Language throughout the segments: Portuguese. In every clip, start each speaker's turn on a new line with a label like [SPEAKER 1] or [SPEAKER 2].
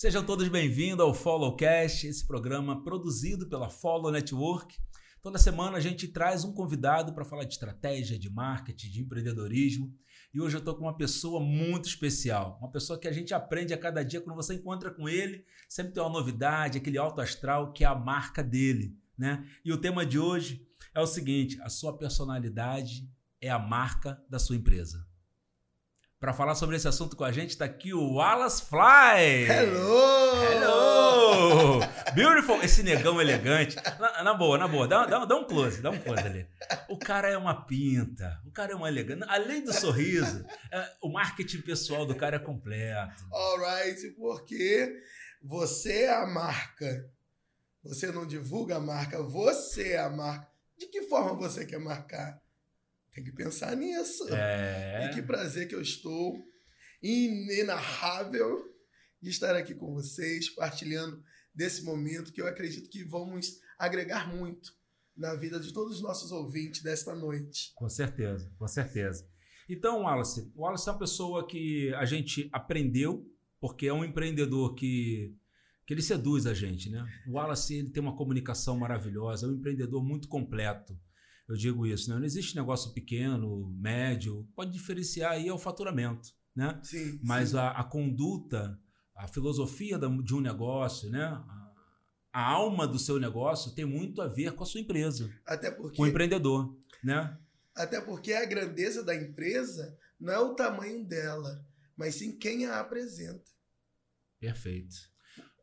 [SPEAKER 1] Sejam todos bem-vindos ao Followcast, esse programa produzido pela Follow Network. Toda semana a gente traz um convidado para falar de estratégia, de marketing, de empreendedorismo. E hoje eu estou com uma pessoa muito especial, uma pessoa que a gente aprende a cada dia quando você encontra com ele, sempre tem uma novidade, aquele alto astral que é a marca dele, né? E o tema de hoje é o seguinte: a sua personalidade é a marca da sua empresa. Para falar sobre esse assunto com a gente, está aqui o Wallace Fly.
[SPEAKER 2] Hello!
[SPEAKER 1] Hello! Beautiful! Esse negão elegante. Na, na boa, na boa. Dá, dá, dá, um close, dá um close ali. O cara é uma pinta, o cara é uma elegante. Além do sorriso, é, o marketing pessoal do cara é completo.
[SPEAKER 2] Alright, porque você é a marca. Você não divulga a marca, você é a marca. De que forma você quer marcar? Tem que pensar nisso.
[SPEAKER 1] É.
[SPEAKER 2] E que prazer que eu estou, inenarrável, de estar aqui com vocês, partilhando desse momento que eu acredito que vamos agregar muito na vida de todos os nossos ouvintes desta noite.
[SPEAKER 1] Com certeza, com certeza. Então, Wallace, o Wallace é uma pessoa que a gente aprendeu, porque é um empreendedor que, que ele seduz a gente, né? O Wallace ele tem uma comunicação maravilhosa, é um empreendedor muito completo. Eu digo isso, né? Não existe negócio pequeno, médio, pode diferenciar aí é o faturamento, né?
[SPEAKER 2] Sim.
[SPEAKER 1] Mas
[SPEAKER 2] sim.
[SPEAKER 1] A, a, conduta, a filosofia de um negócio, né? A, a, alma do seu negócio tem muito a ver com a sua empresa.
[SPEAKER 2] Até porque.
[SPEAKER 1] Com o empreendedor, né?
[SPEAKER 2] Até porque a grandeza da empresa não é o tamanho dela, mas sim quem a apresenta.
[SPEAKER 1] Perfeito.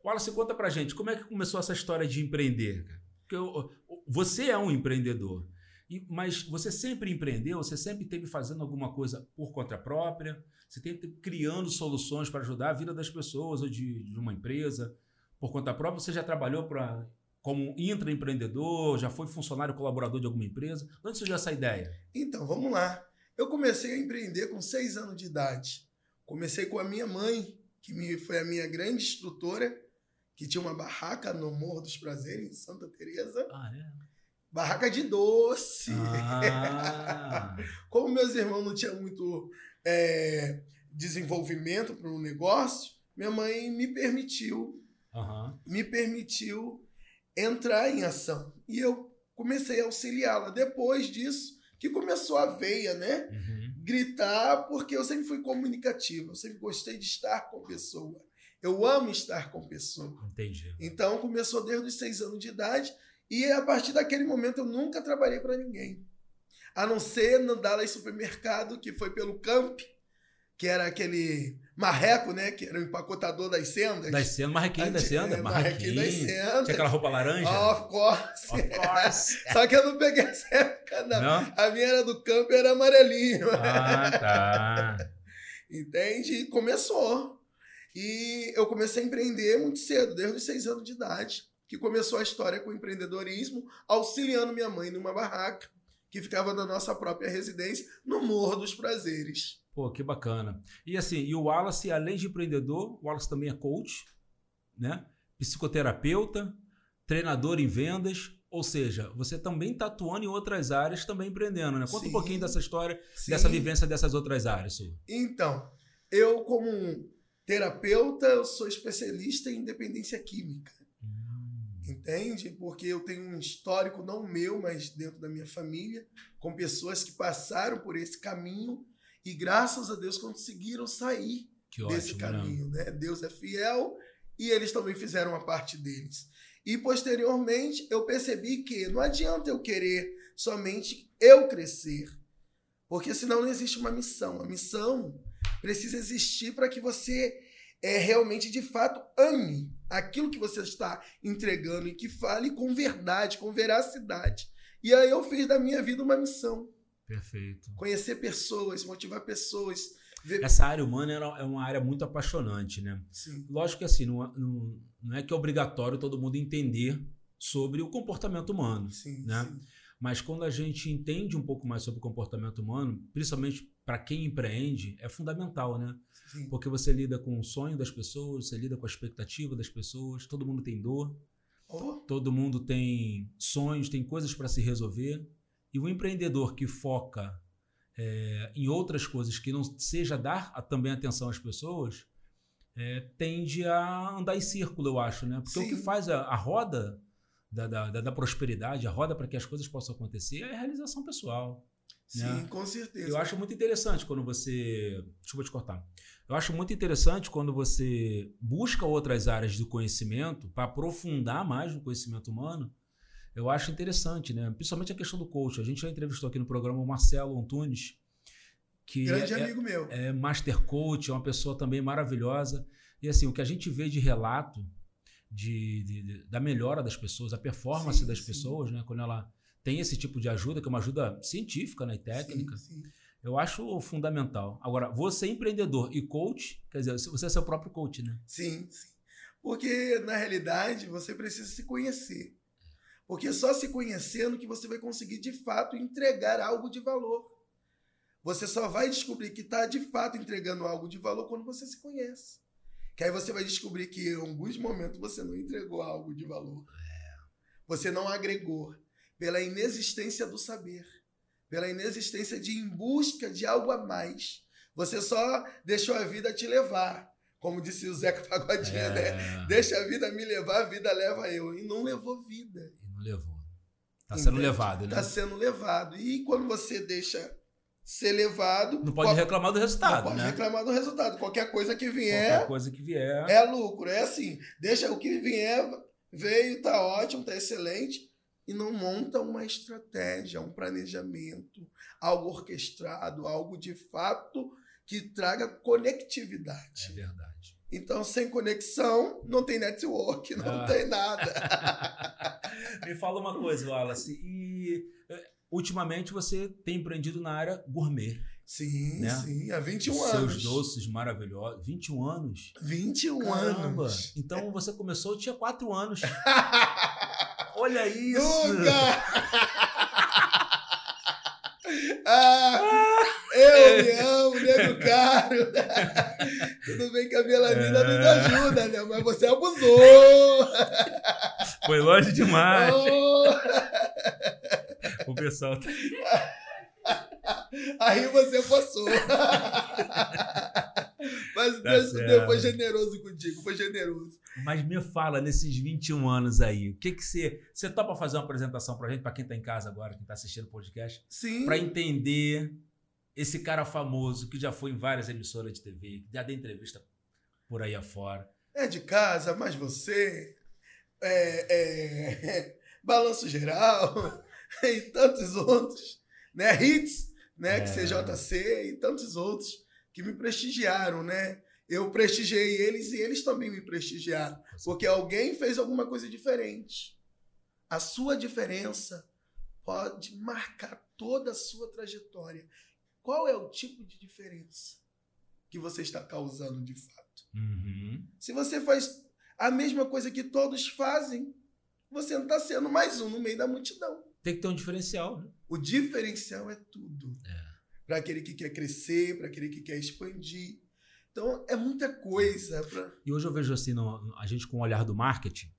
[SPEAKER 1] Wallace, conta pra gente, como é que começou essa história de empreender? Porque eu, você é um empreendedor. E, mas você sempre empreendeu, você sempre esteve fazendo alguma coisa por conta própria, você esteve criando soluções para ajudar a vida das pessoas ou de, de uma empresa por conta própria. Você já trabalhou para como intraempreendedor, já foi funcionário colaborador de alguma empresa? Onde surgiu essa ideia?
[SPEAKER 2] Então, vamos lá. Eu comecei a empreender com seis anos de idade. Comecei com a minha mãe, que me, foi a minha grande instrutora, que tinha uma barraca no Morro dos Prazeres, em Santa Teresa.
[SPEAKER 1] Ah, é?
[SPEAKER 2] Barraca de doce.
[SPEAKER 1] Ah.
[SPEAKER 2] Como meus irmãos não tinham muito é, desenvolvimento para o negócio, minha mãe me permitiu,
[SPEAKER 1] uhum.
[SPEAKER 2] me permitiu entrar em ação. E eu comecei a auxiliá-la. Depois disso, que começou a veia, né?
[SPEAKER 1] Uhum.
[SPEAKER 2] Gritar, porque eu sempre fui comunicativo, eu sempre gostei de estar com pessoa. Eu amo estar com pessoa.
[SPEAKER 1] Entendi.
[SPEAKER 2] Então começou desde os seis anos de idade e a partir daquele momento eu nunca trabalhei para ninguém. A não ser no Dallas Supermercado, que foi pelo Camp, que era aquele marreco, né? Que era o empacotador das sendas.
[SPEAKER 1] Das sendas, marrequinho das sendas.
[SPEAKER 2] É, marrequinho das sendas.
[SPEAKER 1] Tinha aquela roupa laranja?
[SPEAKER 2] Of course.
[SPEAKER 1] Of course.
[SPEAKER 2] Só que eu não peguei essa época, não.
[SPEAKER 1] não?
[SPEAKER 2] A minha era do Camp, era amarelinho.
[SPEAKER 1] Ah, tá.
[SPEAKER 2] Entende? E começou. E eu comecei a empreender muito cedo, desde os seis anos de idade que começou a história com empreendedorismo, auxiliando minha mãe numa barraca que ficava na nossa própria residência, no Morro dos Prazeres.
[SPEAKER 1] Pô, que bacana. E assim, e o Wallace, além de empreendedor, o Wallace também é coach, né? Psicoterapeuta, treinador em vendas, ou seja, você também está atuando em outras áreas, também empreendendo, né? Conta
[SPEAKER 2] Sim.
[SPEAKER 1] um pouquinho dessa história,
[SPEAKER 2] Sim.
[SPEAKER 1] dessa vivência dessas outras áreas, Su.
[SPEAKER 2] Então, eu como terapeuta, eu sou especialista em dependência química. Entende? Porque eu tenho um histórico, não meu, mas dentro da minha família, com pessoas que passaram por esse caminho e, graças a Deus, conseguiram sair
[SPEAKER 1] que
[SPEAKER 2] desse
[SPEAKER 1] ótimo,
[SPEAKER 2] caminho. Né? Deus é fiel e eles também fizeram a parte deles. E, posteriormente, eu percebi que não adianta eu querer somente eu crescer, porque senão não existe uma missão. A missão precisa existir para que você é, realmente, de fato, ame aquilo que você está entregando e que fale com verdade, com veracidade. E aí eu fiz da minha vida uma missão.
[SPEAKER 1] Perfeito.
[SPEAKER 2] Conhecer pessoas, motivar pessoas. Ver...
[SPEAKER 1] Essa área humana é uma área muito apaixonante, né?
[SPEAKER 2] Sim.
[SPEAKER 1] Lógico que assim, não, não, não é que é obrigatório todo mundo entender sobre o comportamento humano,
[SPEAKER 2] sim,
[SPEAKER 1] né?
[SPEAKER 2] Sim.
[SPEAKER 1] Mas quando a gente entende um pouco mais sobre o comportamento humano, principalmente para quem empreende, é fundamental, né?
[SPEAKER 2] Sim.
[SPEAKER 1] Porque você lida com o sonho das pessoas, você lida com a expectativa das pessoas, todo mundo tem dor,
[SPEAKER 2] oh.
[SPEAKER 1] todo mundo tem sonhos, tem coisas para se resolver. E o empreendedor que foca é, em outras coisas que não seja dar a, também atenção às pessoas, é, tende a andar em círculo, eu acho, né? Porque Sim. o que faz a, a roda da, da, da, prosperidade, a roda para que as coisas possam acontecer é a realização pessoal.
[SPEAKER 2] Sim,
[SPEAKER 1] né?
[SPEAKER 2] com certeza.
[SPEAKER 1] Eu acho muito interessante quando você. Desculpa te cortar. Eu acho muito interessante quando você busca outras áreas do conhecimento para aprofundar mais no conhecimento humano. Eu acho interessante, né? Principalmente a questão do coach. A gente já entrevistou aqui no programa o Marcelo Antunes, que
[SPEAKER 2] grande
[SPEAKER 1] é,
[SPEAKER 2] amigo meu.
[SPEAKER 1] É master coach, é uma pessoa também maravilhosa. E assim, o que a gente vê de relato de, de, da melhora das pessoas, a performance sim, das sim. pessoas, né? Quando ela tem esse tipo de ajuda, que é uma ajuda científica né, e técnica, sim, eu acho fundamental. Agora, você é empreendedor e coach, quer dizer, você é seu próprio coach, né?
[SPEAKER 2] Sim, sim. Porque, na realidade, você precisa se conhecer. Porque só se conhecendo que você vai conseguir, de fato, entregar algo de valor. Você só vai descobrir que está de fato entregando algo de valor quando você se conhece. Que aí você vai descobrir que em alguns momentos você não entregou algo de valor. Você não agregou. Pela inexistência do saber. Pela inexistência de em busca de algo a mais. Você só deixou a vida te levar. Como disse o Zeca Pagodinho, é... né? Deixa a vida me levar, a vida leva eu. E não levou vida.
[SPEAKER 1] E não levou. Está sendo levado, né?
[SPEAKER 2] Está sendo levado. E quando você deixa ser levado.
[SPEAKER 1] Não pode qual... reclamar do resultado.
[SPEAKER 2] Não pode
[SPEAKER 1] né?
[SPEAKER 2] reclamar do resultado. Qualquer coisa que vier.
[SPEAKER 1] Qualquer coisa que vier.
[SPEAKER 2] É lucro. É assim. Deixa o que vier, veio, tá ótimo, tá excelente. E não monta uma estratégia, um planejamento, algo orquestrado, algo de fato que traga conectividade.
[SPEAKER 1] É verdade.
[SPEAKER 2] Então, sem conexão, não tem network, não ah. tem nada.
[SPEAKER 1] Me fala uma coisa, Wallace. E ultimamente você tem empreendido na área gourmet.
[SPEAKER 2] Sim,
[SPEAKER 1] né?
[SPEAKER 2] sim, há 21
[SPEAKER 1] Seus
[SPEAKER 2] anos.
[SPEAKER 1] Seus doces maravilhosos. 21 anos?
[SPEAKER 2] 21 Caramba. anos.
[SPEAKER 1] Então você começou, tinha 4 anos. Olha isso!
[SPEAKER 2] Nunca! ah, eu me amo, nego caro. Tudo bem que a melanina é. nos ajuda, né? Mas você abusou.
[SPEAKER 1] Foi longe demais. Oh o pessoal tá...
[SPEAKER 2] Aí você passou. Mas tá Deus, Deus, foi generoso contigo, foi generoso.
[SPEAKER 1] Mas me fala, nesses 21 anos aí, o que que você... Você topa fazer uma apresentação pra gente, pra quem tá em casa agora, quem tá assistindo o podcast?
[SPEAKER 2] Sim.
[SPEAKER 1] Pra entender esse cara famoso que já foi em várias emissoras de TV, que já deu entrevista por aí afora.
[SPEAKER 2] É de casa, mas você... É, é, balanço geral... e tantos outros, né? Hits, né? É. Que CJC e tantos outros que me prestigiaram, né? Eu prestigiei eles e eles também me prestigiaram. Porque alguém fez alguma coisa diferente. A sua diferença pode marcar toda a sua trajetória. Qual é o tipo de diferença que você está causando de fato?
[SPEAKER 1] Uhum.
[SPEAKER 2] Se você faz a mesma coisa que todos fazem, você não está sendo mais um no meio da multidão.
[SPEAKER 1] Tem que ter um diferencial. Né?
[SPEAKER 2] O diferencial é tudo.
[SPEAKER 1] É.
[SPEAKER 2] Para aquele que quer crescer, para aquele que quer expandir. Então, é muita coisa. Pra...
[SPEAKER 1] E hoje eu vejo assim, no, a gente com o olhar do marketing,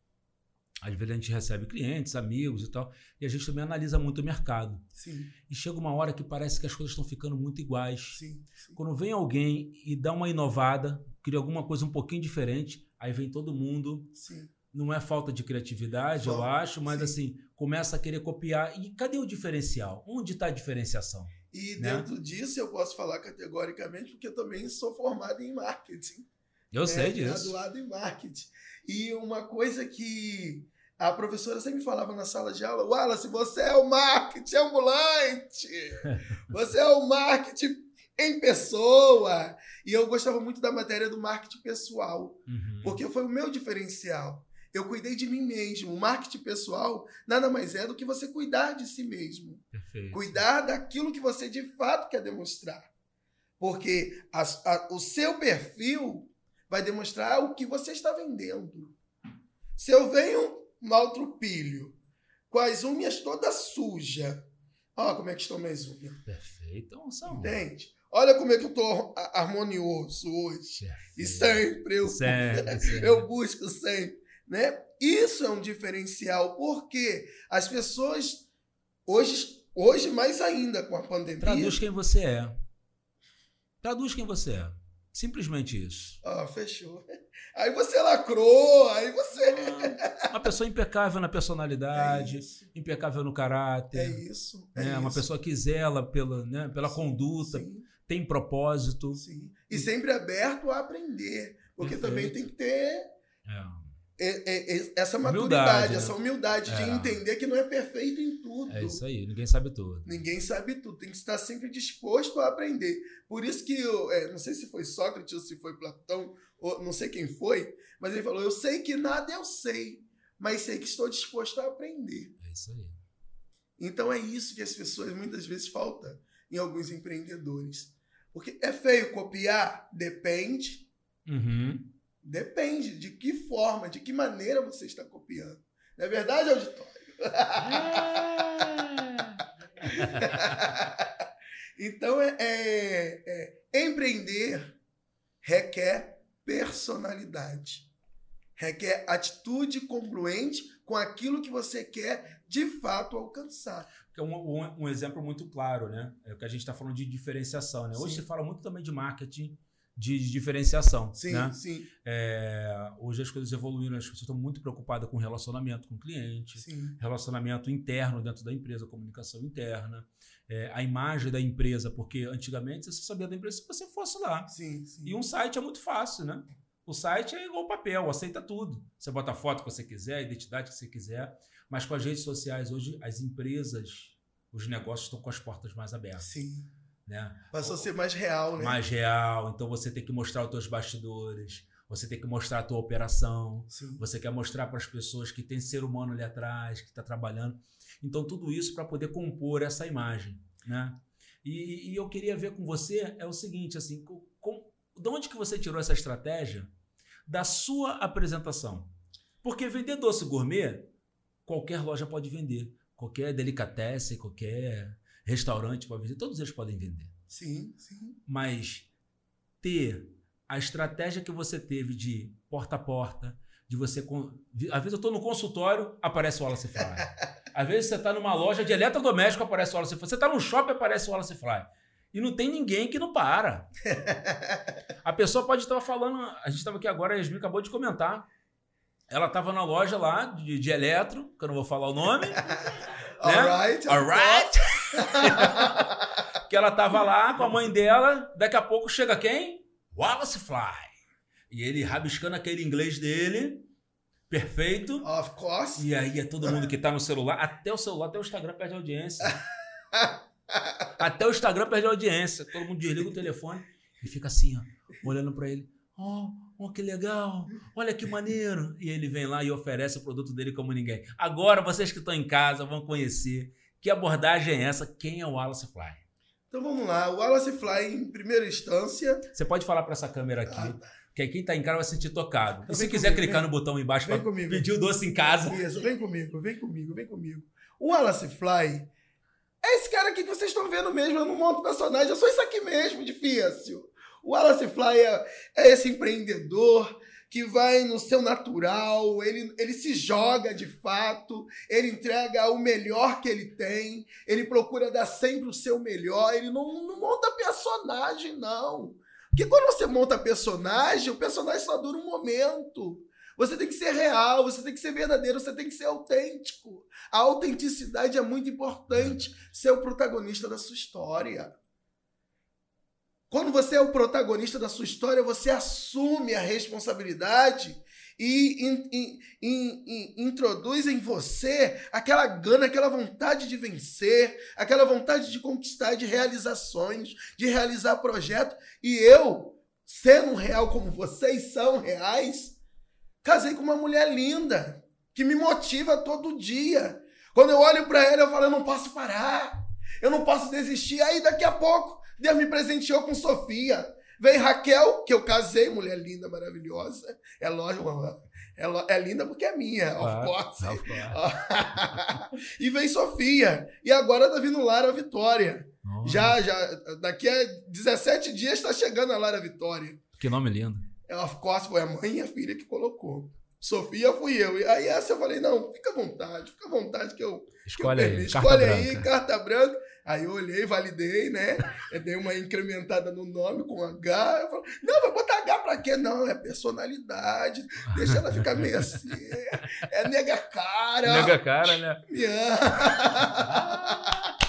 [SPEAKER 1] às vezes a gente recebe clientes, amigos e tal, e a gente também analisa muito o mercado.
[SPEAKER 2] Sim.
[SPEAKER 1] E chega uma hora que parece que as coisas estão ficando muito iguais.
[SPEAKER 2] Sim, sim.
[SPEAKER 1] Quando vem alguém e dá uma inovada, cria alguma coisa um pouquinho diferente, aí vem todo mundo.
[SPEAKER 2] Sim
[SPEAKER 1] não é falta de criatividade, eu acho, mas sim. assim, começa a querer copiar. E cadê o diferencial? Onde está a diferenciação?
[SPEAKER 2] E né? dentro disso eu posso falar categoricamente, porque eu também sou formado em marketing.
[SPEAKER 1] Eu né? sei disso.
[SPEAKER 2] Graduado em marketing. E uma coisa que a professora sempre falava na sala de aula, Wallace, você é o marketing ambulante! Você é o marketing em pessoa! E eu gostava muito da matéria do marketing pessoal,
[SPEAKER 1] uhum.
[SPEAKER 2] porque foi o meu diferencial. Eu cuidei de mim mesmo. O marketing pessoal nada mais é do que você cuidar de si mesmo.
[SPEAKER 1] Perfeito.
[SPEAKER 2] Cuidar daquilo que você de fato quer demonstrar. Porque a, a, o seu perfil vai demonstrar o que você está vendendo. Se eu venho maltrupilho, com as unhas todas sujas, olha como é que estão minhas unhas.
[SPEAKER 1] Perfeito. Então, são...
[SPEAKER 2] Entende? Olha como é que eu estou harmonioso hoje. Perfeito. E sempre eu,
[SPEAKER 1] sempre, sempre.
[SPEAKER 2] eu busco sempre. Né? Isso é um diferencial, porque as pessoas, hoje, hoje mais ainda com a pandemia.
[SPEAKER 1] Traduz quem você é. Traduz quem você é. Simplesmente isso.
[SPEAKER 2] Ah, fechou. Aí você lacrou, aí você.
[SPEAKER 1] Ah, uma pessoa impecável na personalidade,
[SPEAKER 2] É
[SPEAKER 1] impecável no caráter.
[SPEAKER 2] É isso. É
[SPEAKER 1] né? Uma
[SPEAKER 2] isso.
[SPEAKER 1] pessoa que zela pela, né? pela conduta,
[SPEAKER 2] Sim,
[SPEAKER 1] tem propósito.
[SPEAKER 2] sim. E sempre aberto a aprender. Porque
[SPEAKER 1] Perfeito.
[SPEAKER 2] também tem que ter
[SPEAKER 1] É,
[SPEAKER 2] é, é, é, essa
[SPEAKER 1] Humildade,
[SPEAKER 2] maturidade,
[SPEAKER 1] né?
[SPEAKER 2] essa humildade de entender que não é perfeito em tudo.
[SPEAKER 1] é isso aí, ninguém sabe tudo.
[SPEAKER 2] Ninguém sabe tudo, tem que estar sempre disposto a aprender. Por isso que, eu, não sei se foi Sócrates ou se foi Platão, ou não sei quem foi, mas ele falou: Eu sei que nada eu sei, mas sei que estou disposto a aprender.
[SPEAKER 1] É isso aí.
[SPEAKER 2] Então é isso que as pessoas muitas vezes falta em alguns empreendedores. Porque é feio copiar? Depende.
[SPEAKER 1] Uhum.
[SPEAKER 2] Depende de que forma, de que maneira você está copiando. Não é verdade, auditório? então, é, é- é- empreender requer personalidade, requer atitude congruente com aquilo que você quer de fato alcançar.
[SPEAKER 1] É um, um- um exemplo muito claro, né? É o que a gente está falando de diferenciação, né? Hoje
[SPEAKER 2] Sim.
[SPEAKER 1] se fala muito também de marketing de, de diferenciação,
[SPEAKER 2] Sim,
[SPEAKER 1] né?
[SPEAKER 2] sim,
[SPEAKER 1] É, hoje as coisas evoluíram, as pessoas estão muito preocupadas com relacionamento com o cliente,
[SPEAKER 2] sim.
[SPEAKER 1] relacionamento interno dentro da empresa, comunicação interna, é, a imagem da empresa, porque antigamente você sabia da empresa se você fosse lá.
[SPEAKER 2] Sim, sim.
[SPEAKER 1] E um site é muito fácil, né? O site é igual papel, aceita tudo. Você bota a foto que você quiser, a identidade que você quiser. Mas com as redes sociais, hoje, as empresas, os negócios estão com as portas mais abertas.
[SPEAKER 2] Sim.
[SPEAKER 1] Né?
[SPEAKER 2] Passou a ser mais real, né?
[SPEAKER 1] Mais real. Então você tem que mostrar os teus bastidores, você tem que mostrar a tua operação,
[SPEAKER 2] Sim.
[SPEAKER 1] você quer mostrar para as pessoas que tem ser humano ali atrás, que está trabalhando. Então, tudo isso para poder compor essa imagem. Né? E, e eu queria ver com você é o seguinte, assim, com, de onde que você tirou essa estratégia da sua apresentação? Porque vender doce gourmet, qualquer loja pode vender. Qualquer delicatessen, qualquer restaurante pode vender. Todos eles podem vender
[SPEAKER 2] Sim, sim.
[SPEAKER 1] mas ter a estratégia que você teve de porta a porta, de você. Às vezes eu estou no consultório, aparece o Wallace Fly. Às vezes você está numa loja de eletrodoméstico, aparece o Wallace Fly. Você está num shopping, aparece o Wallace Fly. E não tem ninguém que não para. A pessoa pode estar falando. A gente estava aqui agora, a Yasmin acabou de comentar. Ela estava na loja lá de, de eletro, que eu não vou falar o nome.
[SPEAKER 2] Alright.
[SPEAKER 1] Alright? que ela tava lá com a mãe dela, daqui a pouco chega quem? Wallace Fly. E ele rabiscando aquele inglês dele, perfeito.
[SPEAKER 2] Of course.
[SPEAKER 1] E aí é todo mundo que tá no celular, até o celular, até o Instagram perde audiência. até o Instagram perde audiência. Todo mundo desliga o telefone e fica assim, ó, olhando pra ele. Oh, oh, que legal! Olha que maneiro! E ele vem lá e oferece o produto dele como ninguém. Agora, vocês que estão em casa vão conhecer que abordagem é essa, quem é o Wallace Fly.
[SPEAKER 2] Então vamos lá. O Wallace Fly, em primeira instância.
[SPEAKER 1] Você pode falar para essa câmera aqui,
[SPEAKER 2] Ah, tá.
[SPEAKER 1] que quem tá em casa vai se sentir tocado.
[SPEAKER 2] Então
[SPEAKER 1] e se quiser
[SPEAKER 2] comigo,
[SPEAKER 1] clicar
[SPEAKER 2] vem.
[SPEAKER 1] no botão embaixo para pedir o doce em casa,
[SPEAKER 2] Isso, vem comigo, vem comigo, vem comigo. O Wallace Fly é esse cara aqui que vocês estão vendo mesmo. Eu não monto personagem, eu sou isso aqui mesmo, difícil. O Wallace Fly é, é esse empreendedor que vai no seu natural, ele, ele se joga de fato, ele entrega o melhor que ele tem, ele procura dar sempre o seu melhor, ele não, não monta personagem, não. Porque quando você monta personagem, o personagem só dura um momento. Você tem que ser real, você tem que ser verdadeiro, você tem que ser autêntico. A autenticidade é muito importante ser o protagonista da sua história. Quando você é o protagonista da sua história, você assume a responsabilidade e in- in- in- in- introduz em você aquela gana, aquela vontade de vencer, aquela vontade de conquistar, de realizações, de realizar projetos. E eu, sendo real como vocês são reais, casei com uma mulher linda que me motiva todo dia. Quando eu olho para ela, eu falo: eu não posso parar, eu não posso desistir. Aí daqui a pouco, Deus me presenteou com Sofia. Vem Raquel, que eu casei, mulher linda, maravilhosa. É lógico, é, é linda porque é minha,
[SPEAKER 1] Claro,
[SPEAKER 2] of course.
[SPEAKER 1] of course.
[SPEAKER 2] e vem Sofia. E agora tá vindo Lara Vitória.
[SPEAKER 1] Oh,
[SPEAKER 2] Já, já, daqui a 17 dias está chegando a Lara Vitória.
[SPEAKER 1] Que nome lindo.
[SPEAKER 2] É, Of course, foi a mãe e a filha que colocou. Sofia fui eu. E aí essa eu falei, não, fica à vontade, fica à vontade que eu,
[SPEAKER 1] Escolhe aí. Carta
[SPEAKER 2] Escolhe aí,
[SPEAKER 1] branca.
[SPEAKER 2] carta branca. Aí eu olhei, validei, né? Eu dei uma incrementada no nome com H. Eu falei, não, vai botar H pra quê? Não, é personalidade. Deixa ela ficar meio assim. É nega cara.
[SPEAKER 1] Nega cara, né?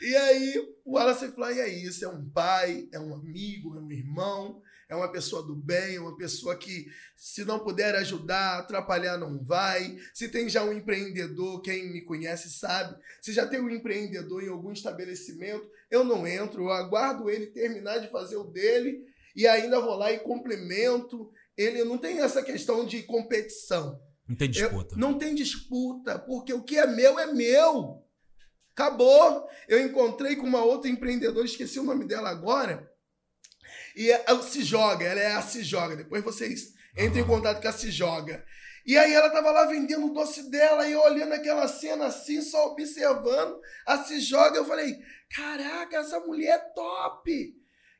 [SPEAKER 2] E aí, o Wallace Fly é isso: é um pai, é um amigo, é um irmão, é uma pessoa do bem, é uma pessoa que, se não puder ajudar, atrapalhar, não vai. Se tem já um empreendedor, quem me conhece sabe, se já tem um empreendedor em algum estabelecimento, eu não entro, eu aguardo ele terminar de fazer o dele e ainda vou lá e complemento. Ele não tem essa questão de competição.
[SPEAKER 1] Não tem disputa.
[SPEAKER 2] Eu, não tem disputa, porque o que é meu é meu. Acabou. Eu encontrei com uma outra empreendedora, esqueci o nome dela agora. E ela é, se joga, ela é a se joga. Depois vocês entrem em contato com a se joga. E aí ela tava lá vendendo o doce dela e eu olhando aquela cena assim, só observando a se joga. Eu falei: "Caraca, essa mulher é top!"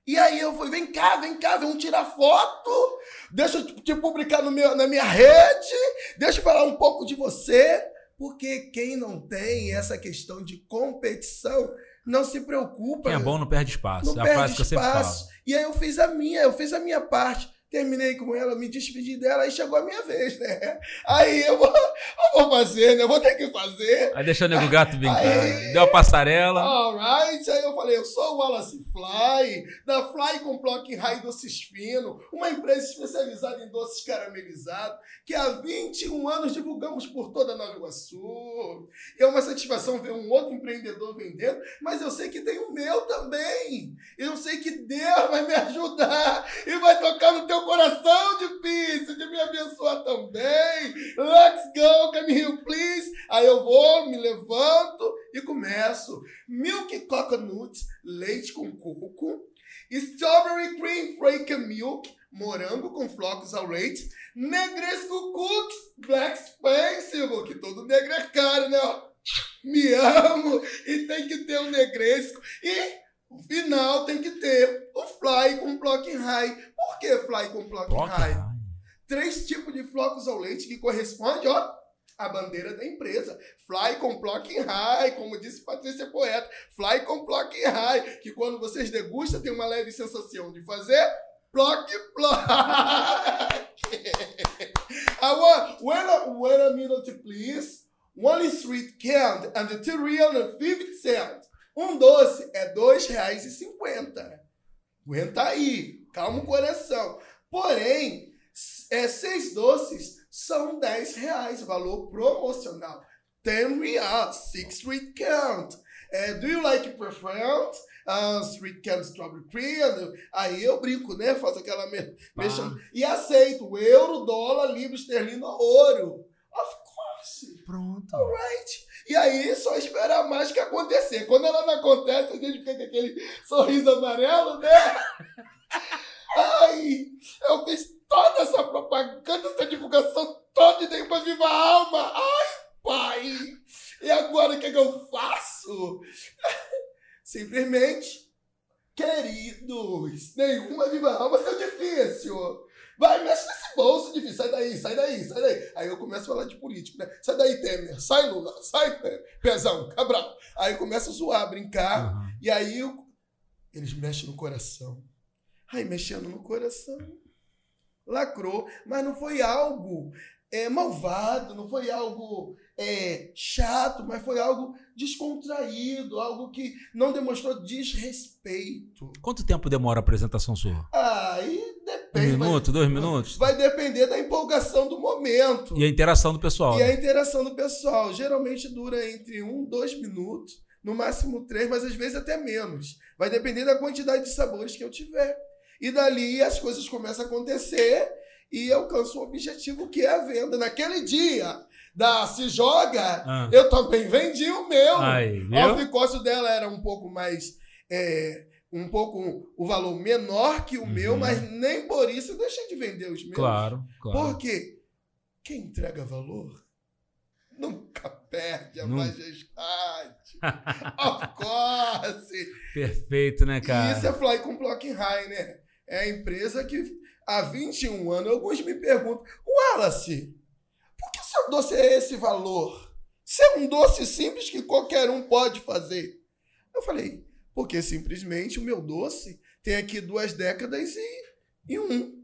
[SPEAKER 2] E aí eu falei, vem cá, vem cá, vamos tirar foto, deixa eu te publicar no meu, na minha rede, deixa eu falar um pouco de você. Porque quem não tem essa questão de competição não se preocupa.
[SPEAKER 1] Quem é bom não perde espaço.
[SPEAKER 2] Não é a perde frase que eu sempre falo. E aí eu fiz a minha, eu fiz a minha parte. Terminei com ela, me despedi dela, aí chegou a minha vez, né? Aí eu vou, eu vou fazer, né? Eu vou ter que fazer.
[SPEAKER 1] Aí deixou o nego gato brincar. Aí, Deu a passarela.
[SPEAKER 2] Alright. Aí eu falei, eu sou o Wallace Fly, da Fly com Block High Doces Fino, uma empresa especializada em doces caramelizados, que há 21 anos divulgamos por toda Nova Iguaçu. É uma satisfação ver um outro empreendedor vendendo, mas eu sei que tem o meu também. Eu sei que Deus vai me ajudar e vai tocar no teu meu coração difícil de me abençoar também. Let's go, here, please. Aí eu vou, me levanto e começo. Milk coconut, leite com coco. Strawberry cream flake milk, morango com flocos ao leite. Negresco cookies, black expensive, que todo negro é caro, né? Me amo e tem que ter um negresco. E o final tem que ter o fly com block high. Por que fly com block, block high? high? Três tipos de flocos ao leite que corresponde, ó, à bandeira da empresa. Fly com block high, como disse Patrícia Poeta. Fly com block high, que quando vocês degustam tem uma leve sensação de fazer block block. I want, wait a, wait a minute, please. One street canned and 350 cents. Um doce é R$ 2,50. Aguenta aí, calma o coração. Porém, é, seis doces são 10 reais, valor promocional. 10 reais, six sweet count. É, do you like preferred? Uh, sweet count strawberry cream. Aí eu brinco, né? Faço aquela me mexendo. E aceito euro, dólar, libra esterlina, ouro. Of course.
[SPEAKER 1] Pronto.
[SPEAKER 2] Alright. E aí, só esperar a mágica acontecer. Quando ela não acontece, a gente fica com aquele sorriso amarelo, né? Ai, eu fiz toda essa propaganda, essa divulgação toda e dei uma viva alma. Ai, pai! E agora o que, é que eu faço? Simplesmente, queridos, nenhuma viva alma é difícil. Vai, mexe nesse bolso, difícil. Sai daí, sai daí, sai daí. Aí eu começo a falar de político, né? Sai daí, Temer. Sai, Lula. Sai, Pezão, Cabral. Aí eu começo a zoar, brincar. Uhum. E aí eu... eles mexem no coração. Aí mexendo no coração. Lacrou. Mas não foi algo é, malvado, não foi algo é, chato, mas foi algo descontraído, algo que não demonstrou desrespeito.
[SPEAKER 1] Quanto tempo demora a apresentação sua?
[SPEAKER 2] Aí depende.
[SPEAKER 1] Um minuto, vai, dois minutos?
[SPEAKER 2] Vai depender da empolgação do momento.
[SPEAKER 1] E a interação do pessoal.
[SPEAKER 2] E né? a interação do pessoal. Geralmente dura entre um, dois minutos, no máximo três, mas às vezes até menos. Vai depender da quantidade de sabores que eu tiver. E dali as coisas começam a acontecer e alcanço o objetivo que é a venda. Naquele dia da Se Joga, ah. eu também vendi o meu.
[SPEAKER 1] Aí,
[SPEAKER 2] o custo dela era um pouco mais. É, um pouco o valor menor que o uhum. meu, mas nem por isso eu deixei de vender os meus.
[SPEAKER 1] Claro, claro.
[SPEAKER 2] Porque quem entrega valor nunca perde a majestade. of course.
[SPEAKER 1] Perfeito, né, cara?
[SPEAKER 2] E isso é Fly com Block High, né? É a empresa que há 21 anos, alguns me perguntam, Wallace, por que seu doce é esse valor? Isso é um doce simples que qualquer um pode fazer. Eu falei, porque simplesmente o meu doce tem aqui duas décadas e, e um.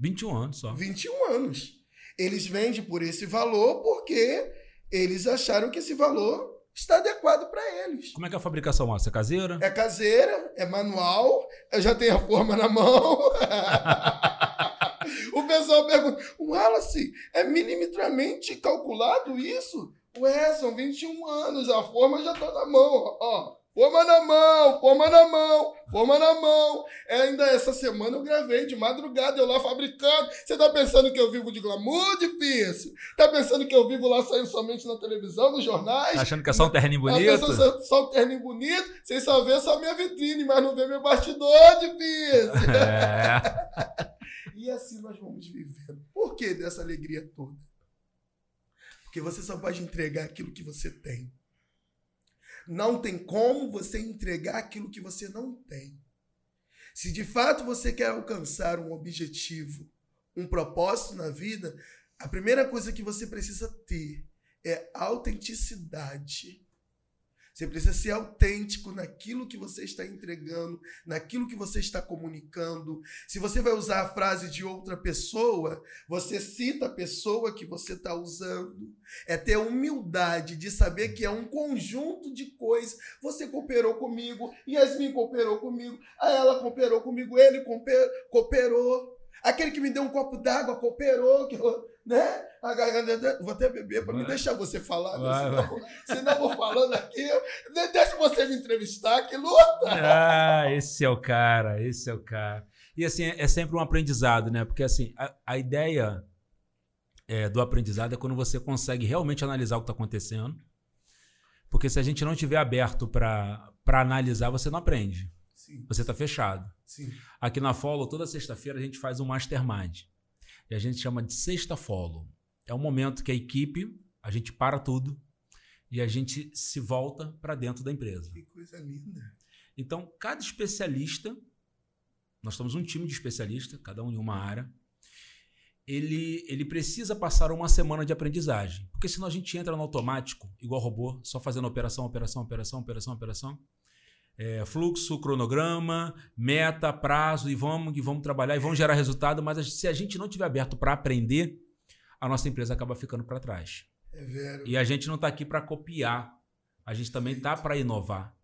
[SPEAKER 1] 21 anos só.
[SPEAKER 2] 21 anos. Eles vendem por esse valor porque eles acharam que esse valor está adequado para eles.
[SPEAKER 1] Como é que é a fabricação, Márcia? É caseira?
[SPEAKER 2] É caseira, é manual, eu já tenho a forma na mão. o pessoal pergunta, Wallace, é milimetramente calculado isso? Ué, são 21 anos, a forma já está na mão, ó. Forma na mão, forma na mão, forma na mão. É, ainda essa semana eu gravei de madrugada, eu lá fabricando. Você tá pensando que eu vivo de glamour? Difícil. Tá pensando que eu vivo lá saindo somente na televisão, nos jornais? Tá
[SPEAKER 1] achando que é só um terninho bonito? Tá
[SPEAKER 2] só, só um terninho bonito? Vocês só vê só minha vitrine, mas não vê meu bastidor, difícil. É. e assim nós vamos vivendo. Por que dessa alegria toda? Porque você só pode entregar aquilo que você tem. Não tem como você entregar aquilo que você não tem. Se de fato você quer alcançar um objetivo, um propósito na vida, a primeira coisa que você precisa ter é autenticidade. Você precisa ser autêntico naquilo que você está entregando, naquilo que você está comunicando. Se você vai usar a frase de outra pessoa, você cita a pessoa que você está usando. É ter humildade de saber que é um conjunto de coisas. Você cooperou comigo, Yasmin cooperou comigo, a ela cooperou comigo, ele cooperou. Aquele que me deu um copo d'água cooperou, que eu, né? A garganta, vou até beber para me deixar você falar, né? senão, senão eu vou falando aqui, deixa você me entrevistar, que luta!
[SPEAKER 1] Ah, esse é o cara, esse é o cara. E assim, é sempre um aprendizado, né? Porque assim, a, a ideia é, do aprendizado é quando você consegue realmente analisar o que está acontecendo. Porque se a gente não estiver aberto para analisar, você não aprende. Sim. Você está fechado.
[SPEAKER 2] Sim.
[SPEAKER 1] Aqui na Follow, toda sexta-feira, a gente faz um mastermind. A gente chama de Sexta Follow. É um momento que a equipe, a gente para tudo e a gente se volta para dentro da empresa.
[SPEAKER 2] Que coisa linda.
[SPEAKER 1] Então, cada especialista, nós somos um time de especialistas, cada um em uma área, ele, ele precisa passar uma semana de aprendizagem. Porque senão a gente entra no automático, igual robô, só fazendo operação, operação, operação, operação, operação é, fluxo, cronograma, meta, prazo e vamos, e vamos trabalhar e vamos gerar resultado, mas se a gente não tiver aberto para aprender, a nossa empresa acaba ficando para trás.
[SPEAKER 2] É
[SPEAKER 1] e a gente não está aqui para copiar, a gente também está para inovar.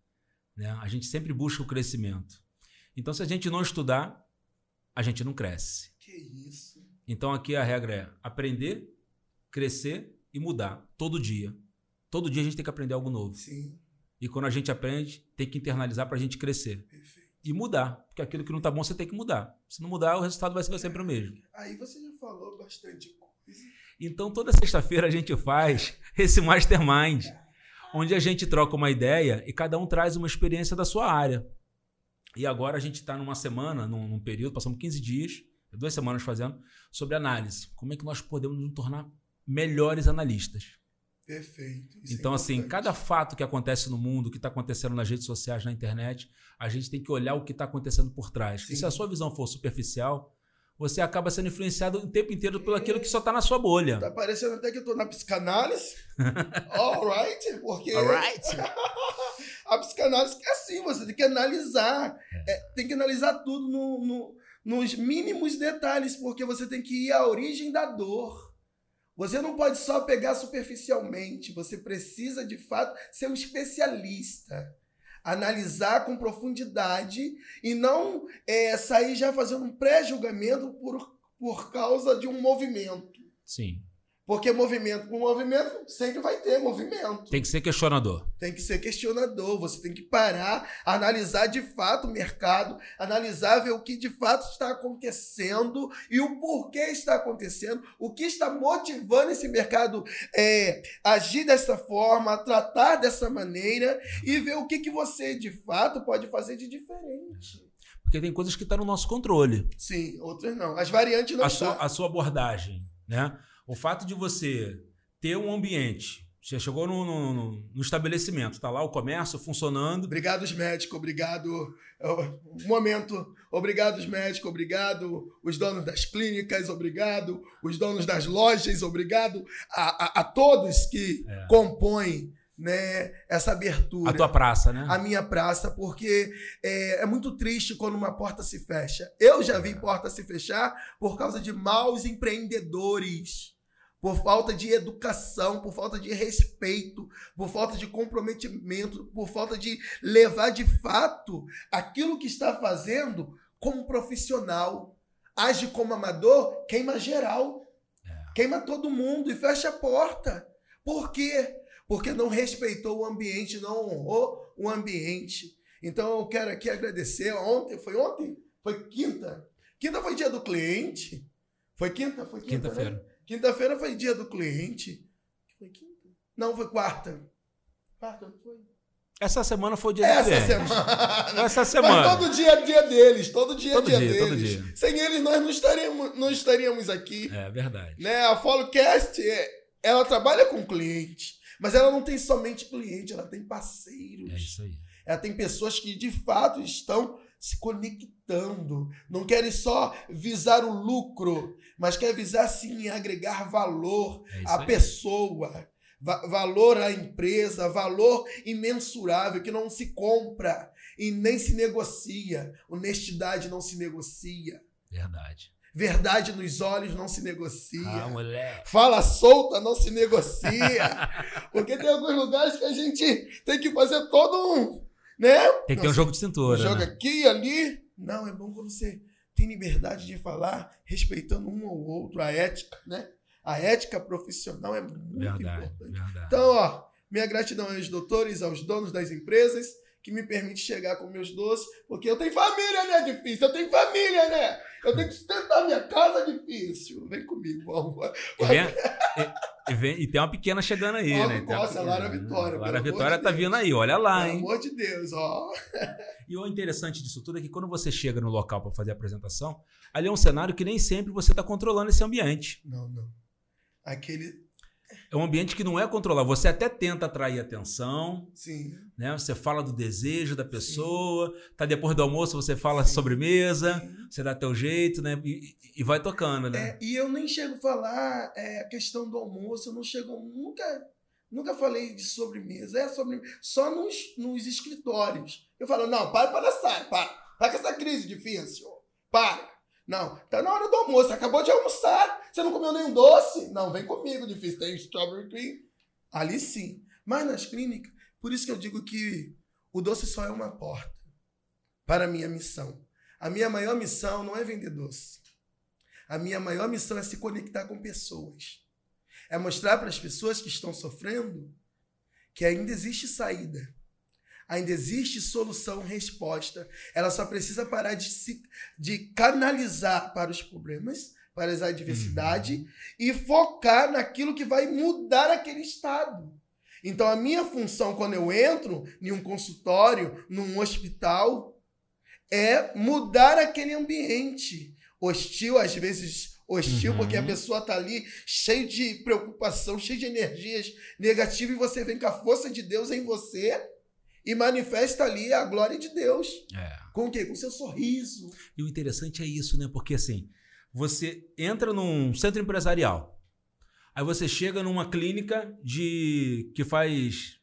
[SPEAKER 1] Né? A gente sempre busca o crescimento. Então, se a gente não estudar, a gente não cresce.
[SPEAKER 2] Que isso?
[SPEAKER 1] Então, aqui a regra é aprender, crescer e mudar todo dia. Todo dia a gente tem que aprender algo novo.
[SPEAKER 2] Sim.
[SPEAKER 1] E quando a gente aprende, tem que internalizar para a gente crescer.
[SPEAKER 2] Perfeito.
[SPEAKER 1] E mudar. Porque aquilo que não está bom, você tem que mudar. Se não mudar, o resultado vai ser sempre o mesmo.
[SPEAKER 2] Aí você já falou bastante coisa.
[SPEAKER 1] Então, toda sexta-feira a gente faz esse mastermind, onde a gente troca uma ideia e cada um traz uma experiência da sua área. E agora a gente está numa semana, num, num, período, passamos 15 dias, duas semanas fazendo, sobre análise. Como é que nós podemos nos tornar melhores analistas?
[SPEAKER 2] Perfeito.
[SPEAKER 1] Isso é então, é assim, cada fato que acontece no mundo, que está acontecendo nas redes sociais, na internet, a gente tem que olhar o que está acontecendo por trás. Sim. E se a sua visão for superficial, você acaba sendo influenciado o tempo inteiro pelo aquilo que só está na sua bolha.
[SPEAKER 2] Tá parecendo até que eu estou na psicanálise. Alright, porque.
[SPEAKER 1] Alright.
[SPEAKER 2] a psicanálise é assim, você tem que analisar. É. É, tem que analisar tudo no, no, nos mínimos detalhes, porque você tem que ir à origem da dor. Você não pode só pegar superficialmente, você precisa de fato ser um especialista. Analisar com profundidade e não é, sair já fazendo um pré-julgamento por, por causa de um movimento.
[SPEAKER 1] Sim.
[SPEAKER 2] Porque movimento com movimento sempre vai ter movimento.
[SPEAKER 1] Tem que ser questionador.
[SPEAKER 2] Tem que ser questionador. Você tem que parar, analisar de fato o mercado, analisar, ver o que de fato está acontecendo e o porquê está acontecendo, o que está motivando esse mercado é, agir dessa forma, tratar dessa maneira e ver o que, que você de fato pode fazer de diferente.
[SPEAKER 1] Porque tem coisas que estão no nosso controle.
[SPEAKER 2] Sim, outras não. As variantes não
[SPEAKER 1] a Sua, a sua abordagem, né? O fato de você ter um ambiente Você chegou no, no, no, estabelecimento, tá lá o comércio funcionando.
[SPEAKER 2] Obrigado, os médicos, obrigado. Um momento. Obrigado, os médicos, obrigado, os donos das clínicas, obrigado, os donos das lojas, obrigado a, a, a todos que é. compõem né, essa abertura.
[SPEAKER 1] A tua praça, né?
[SPEAKER 2] A minha praça, porque é, é muito triste quando uma porta se fecha. Eu já vi é. porta se fechar por causa de maus empreendedores por falta de educação, por falta de respeito, por falta de comprometimento, por falta de levar de fato aquilo que está fazendo como profissional. Age como amador, queima geral. É. Queima todo mundo e fecha a porta. Por quê? Porque não respeitou o ambiente, não honrou o ambiente. Então eu quero aqui agradecer. Ontem, foi ontem? Foi quinta. Quinta foi dia do cliente. Foi quinta? Foi quinta. Né? Quinta-feira. Né? Quinta-feira foi dia do cliente. Foi quinta? Não, foi quarta. Quarta, não foi?
[SPEAKER 1] Essa semana foi o dia
[SPEAKER 2] Essa
[SPEAKER 1] cliente.
[SPEAKER 2] semana.
[SPEAKER 1] Essa semana.
[SPEAKER 2] Mas todo dia é dia deles. Todo dia
[SPEAKER 1] todo
[SPEAKER 2] é dia,
[SPEAKER 1] dia
[SPEAKER 2] deles.
[SPEAKER 1] Dia.
[SPEAKER 2] Sem eles, nós não estaríamos, não estaríamos aqui.
[SPEAKER 1] É verdade.
[SPEAKER 2] Né? A Followcast, é, ela trabalha com cliente. Mas ela não tem somente cliente, ela tem parceiros.
[SPEAKER 1] É isso aí.
[SPEAKER 2] Ela tem pessoas que de fato estão se conectando. Não querem só visar o lucro, mas quer visar sim agregar valor é à aí. pessoa, va valor à empresa, valor imensurável que não se compra e nem se negocia. Honestidade não se negocia.
[SPEAKER 1] Verdade.
[SPEAKER 2] Verdade nos olhos não se negocia.
[SPEAKER 1] Ah, mulher.
[SPEAKER 2] Fala solta não se negocia. Porque tem alguns lugares que a gente tem que fazer todo um né?
[SPEAKER 1] Tem que ter um jogo de cintura.
[SPEAKER 2] Joga
[SPEAKER 1] né?
[SPEAKER 2] aqui, ali. Não, é bom quando você tem liberdade de falar, respeitando um ao outro, a ética, né? A ética profissional é muito verdade, importante. Verdade. Então, ó, minha gratidão aos doutores, aos donos das empresas, que me permite chegar com meus doces, porque eu tenho família, né? Difícil, eu tenho família, né? Eu tenho que sustentar minha casa difícil. Vem comigo, vamos.
[SPEAKER 1] E, vem, e, e, vem, e, tem uma pequena chegando aí,
[SPEAKER 2] ó,
[SPEAKER 1] né?
[SPEAKER 2] Nossa, a Lara Vitória.
[SPEAKER 1] Lara Vitória de tá vindo aí, olha lá,
[SPEAKER 2] pelo
[SPEAKER 1] hein?
[SPEAKER 2] Pelo amor de Deus, ó.
[SPEAKER 1] E o interessante disso tudo é que quando você chega no local para fazer a apresentação, ali é um cenário que nem sempre você está controlando esse ambiente.
[SPEAKER 2] Não, não. Aquele
[SPEAKER 1] é um ambiente que não é controlado. Você até tenta atrair atenção.
[SPEAKER 2] Sim.
[SPEAKER 1] Né? Você fala do desejo da pessoa. Sim. Tá depois do almoço, você fala Sim. sobremesa. Sim. Você dá teu jeito, né? E, e vai tocando, né?
[SPEAKER 2] É, e eu nem chego a falar é, a questão do almoço. Eu não chego... Nunca... Nunca falei de sobremesa. É sobremesa. Só nos, nos escritórios. Eu falo, não, para para para. Para com essa crise difícil. Para. Não, tá na hora do almoço, acabou de almoçar, você não comeu nenhum doce? Não, vem comigo, difícil, tem strawberry cream. Ali sim. Mas nas clínicas, por isso que eu digo que o doce só é uma porta para a minha missão. A minha maior missão não é vender doce. A minha maior missão é se conectar com pessoas. É mostrar para as pessoas que estão sofrendo que ainda existe saída ainda existe solução, resposta. Ela só precisa parar de, se, de canalizar para os problemas, para as adversidades uhum. e focar naquilo que vai mudar aquele estado. Então, a minha função quando eu entro em um consultório, num hospital, é mudar aquele ambiente hostil, às vezes hostil, uhum. porque a uhum. pessoa está ali cheia de preocupação, cheia de energias negativas, e você vem com a força de Deus em você e manifesta ali a glória de Deus.
[SPEAKER 1] É.
[SPEAKER 2] Com o quê? Com o seu sorriso.
[SPEAKER 1] E o interessante é isso, né? Porque assim, você entra num centro empresarial, aí você chega numa clínica de que faz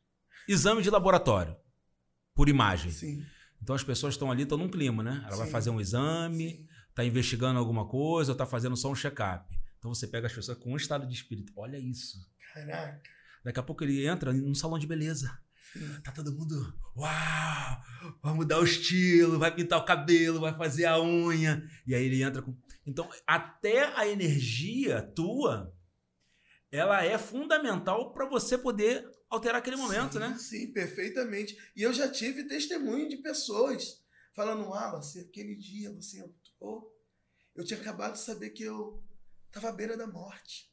[SPEAKER 1] exame de laboratório por imagem.
[SPEAKER 2] Sim.
[SPEAKER 1] Então as pessoas estão ali, estão num clima, né? Ela Sim. vai fazer um exame, está investigando alguma coisa, ou está fazendo só um check-up. Então você pega as pessoas com um estado de espírito. Olha isso.
[SPEAKER 2] Caraca.
[SPEAKER 1] Daqui a pouco ele entra num salão de beleza. Tá todo mundo, uau, vai mudar o estilo, vai pintar o cabelo, vai fazer a unha. E aí ele entra com. Então, até a energia tua, ela é fundamental para você poder alterar aquele momento,
[SPEAKER 2] sim,
[SPEAKER 1] né?
[SPEAKER 2] Sim, perfeitamente. E eu já tive testemunho de pessoas falando, Wallace, aquele dia você entrou, eu tinha acabado de saber que eu estava à beira da morte.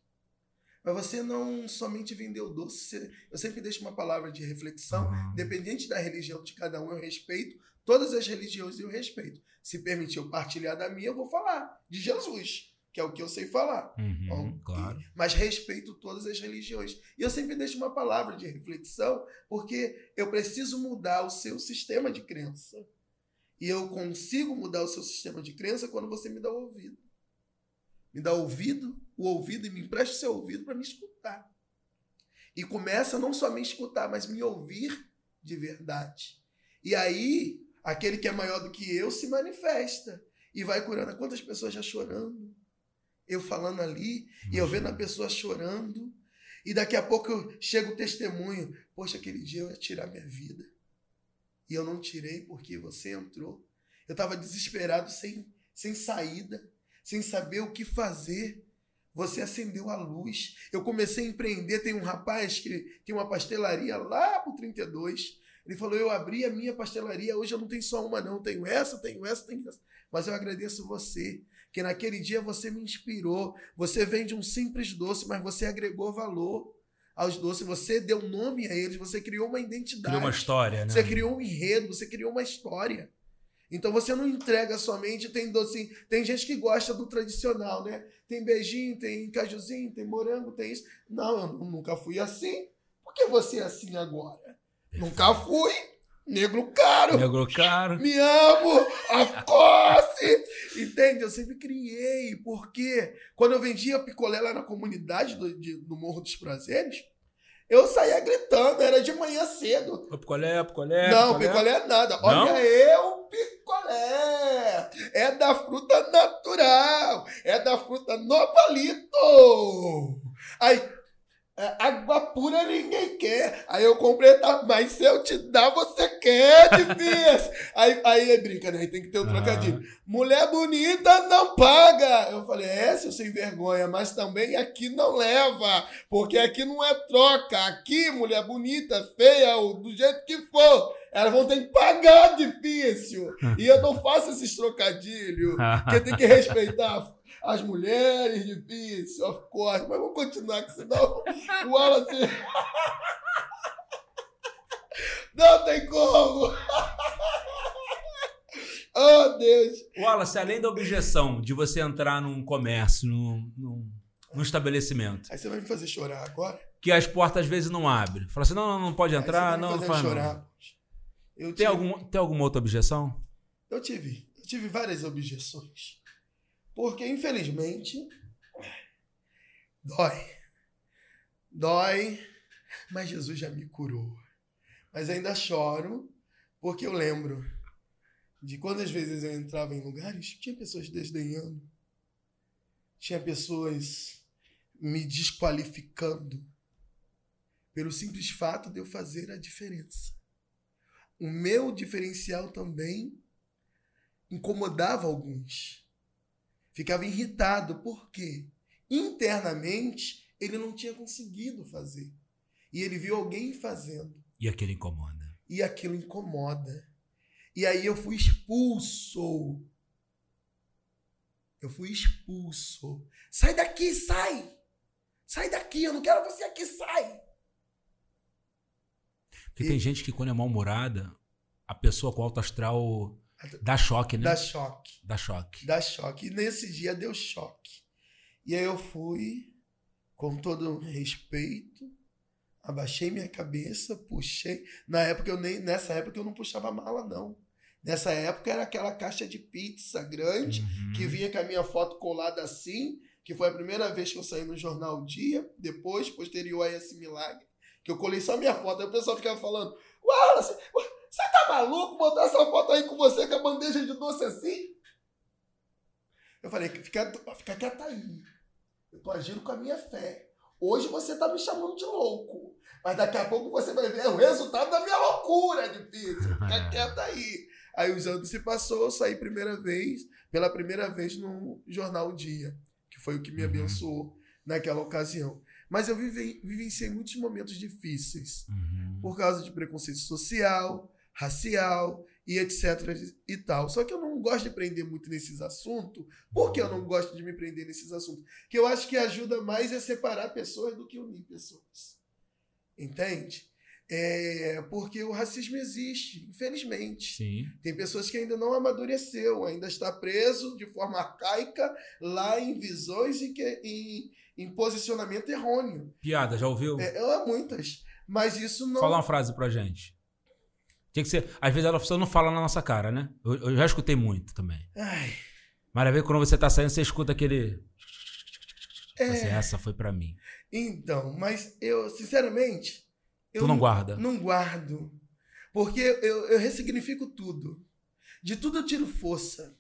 [SPEAKER 2] Mas você não somente vendeu doce. eu sempre deixo uma palavra de reflexão. Uhum. Independente da religião de cada um, eu respeito. Todas as religiões eu respeito. Se permitir eu partilhar da minha, eu vou falar de Jesus. que é o que eu sei falar.
[SPEAKER 1] Uhum, claro.
[SPEAKER 2] e- mas respeito todas as religiões. E eu sempre deixo uma palavra de reflexão, porque eu preciso mudar o seu sistema de crença. E eu consigo mudar o seu sistema de crença quando você me dá o ouvido. Me dá ouvido, o ouvido e me empresta o seu ouvido para me escutar. E começa não só a me escutar, mas me ouvir de verdade. E aí, aquele que é maior do que eu se manifesta e vai curando. Quantas pessoas já chorando? Eu falando ali, e eu vendo a pessoa chorando, e daqui a pouco eu- chega o testemunho. Poxa, aquele dia eu ia tirar minha vida. E eu não tirei porque você entrou. Eu estava desesperado, sem, sem saída, sem saber o que fazer. Você acendeu a luz. Eu comecei a empreender. Tem um rapaz que tem uma pastelaria lá pro 32. Ele falou: Eu abri a minha pastelaria. Hoje eu não tenho só uma, não. Tenho essa, tenho essa, tenho essa. Mas eu agradeço você, que naquele dia você me inspirou. Você vende um simples doce, mas você agregou valor aos doces. Você deu nome a eles. Você criou uma identidade.
[SPEAKER 1] Criou uma história, né?
[SPEAKER 2] Você criou um enredo, você criou uma história. Então você não entrega somente, tem doce, tem gente que gosta do tradicional, né? Tem beijinho, tem cajuzinho, tem morango, tem isso. Não, eu nu- nunca fui assim. Por que você é assim agora? Nunca fui. Negro caro.
[SPEAKER 1] Negro caro.
[SPEAKER 2] Me amo, of course! Entende? Eu sempre criei, porque quando eu vendia picolé lá na comunidade do, de- do Morro dos Prazeres, eu saía gritando, era de manhã cedo.
[SPEAKER 1] Ô, Picolé, picolé.
[SPEAKER 2] Não, picolé é nada. Olha
[SPEAKER 1] Não?
[SPEAKER 2] eu, picolé. É da fruta natural. É da fruta no palito. Aí, água pura ninguém quer. Aí eu comprei, tá, mas se eu te dar, você quer, difícil. aí, aí é brinca, né? Aí tem que ter um trocadilho. Mulher bonita não paga. Eu falei, é, seu sem vergonha, mas também aqui não leva, porque aqui não é troca. Aqui, mulher bonita, feia, ou do jeito que for, elas vão ter que pagar difícil. E eu não faço esses trocadilhos, porque tem que respeitar as mulheres, difícil, of course. Mas vamos continuar, que senão o Wallace... Não tem como! Oh, Deus!
[SPEAKER 1] Wallace, além da objeção de você entrar num comércio, num, num, num estabelecimento,
[SPEAKER 2] Aí você vai me fazer chorar agora?
[SPEAKER 1] que as portas às vezes não abrem. Fala assim, não, não, não pode entrar, não,
[SPEAKER 2] me
[SPEAKER 1] não
[SPEAKER 2] fazer
[SPEAKER 1] faz não.
[SPEAKER 2] chorar. poxa. Eu
[SPEAKER 1] Tem,
[SPEAKER 2] tive,
[SPEAKER 1] algum, tem alguma outra objeção?
[SPEAKER 2] eu tive, eu tive várias objeções. Porque, infelizmente, dói. Dói, mas Jesus já me curou. Mas ainda choro, porque eu lembro de quantas vezes eu entrava em lugares, tinha pessoas desdenhando, tinha pessoas me desqualificando pelo simples fato de eu fazer a diferença. O meu diferencial também incomodava alguns. Ficava irritado, porque internamente ele não tinha conseguido fazer. E ele viu alguém fazendo.
[SPEAKER 1] E aquele incomoda.
[SPEAKER 2] E aquilo incomoda. E aí eu fui expulso. Eu fui expulso. Sai daqui, sai! Sai daqui, eu não quero você aqui, sai!
[SPEAKER 1] Porque
[SPEAKER 2] E-
[SPEAKER 1] tem gente que quando é mal-humorada, a pessoa com alto astral dá choque, né?
[SPEAKER 2] Dá choque.
[SPEAKER 1] Dá choque.
[SPEAKER 2] Dá choque. E nesse dia deu choque. E aí eu fui, com todo respeito, abaixei minha cabeça, puxei. Na época eu nem, nessa época eu não puxava mala, não. Nessa época era aquela caixa de pizza grande,
[SPEAKER 1] Uhum.
[SPEAKER 2] que vinha com a minha foto colada assim, que foi a primeira vez que eu saí no jornal Dia, depois, posterior a esse milagre, que eu colei só minha foto. Aí o pessoal ficava falando, Wallace, você tá maluco botar essa foto aí com você com a bandeja de doce assim? Eu falei, fica, fica quieta aí. Eu tô agindo com a minha fé. Hoje você tá me chamando de louco. Mas daqui a pouco você vai ver o resultado da minha loucura, difícil. Fica quieta aí. Aí os anos se passou, eu saí primeira vez, pela primeira vez no jornal Dia, que foi o que me
[SPEAKER 1] Uhum.
[SPEAKER 2] abençoou naquela ocasião. Mas eu vive, vivenciei muitos momentos difíceis
[SPEAKER 1] Uhum.
[SPEAKER 2] por causa de preconceito social, racial e etc e tal. Só que eu não gosto de prender muito nesses assuntos. Por que eu não gosto de me prender nesses assuntos? Que eu acho que ajuda mais a separar pessoas do que unir pessoas. Entende? É porque o racismo existe, infelizmente.
[SPEAKER 1] Sim.
[SPEAKER 2] Tem pessoas que ainda não amadureceu, ainda está preso de forma arcaica lá em visões e que, em, em posicionamento errôneo.
[SPEAKER 1] Piada, já ouviu?
[SPEAKER 2] É, há muitas. Mas isso não.
[SPEAKER 1] Fala uma frase pra gente. Tinha que ser. Às vezes a pessoa não fala na nossa cara, né? Eu, eu já escutei muito também.
[SPEAKER 2] Ai,
[SPEAKER 1] Mas às vezes quando você tá saindo, você escuta aquele.
[SPEAKER 2] é.
[SPEAKER 1] Assim, essa foi pra mim.
[SPEAKER 2] Então, mas eu, sinceramente. Eu
[SPEAKER 1] Tu não guarda?
[SPEAKER 2] Não guardo. Porque eu, eu ressignifico tudo. De tudo eu tiro força.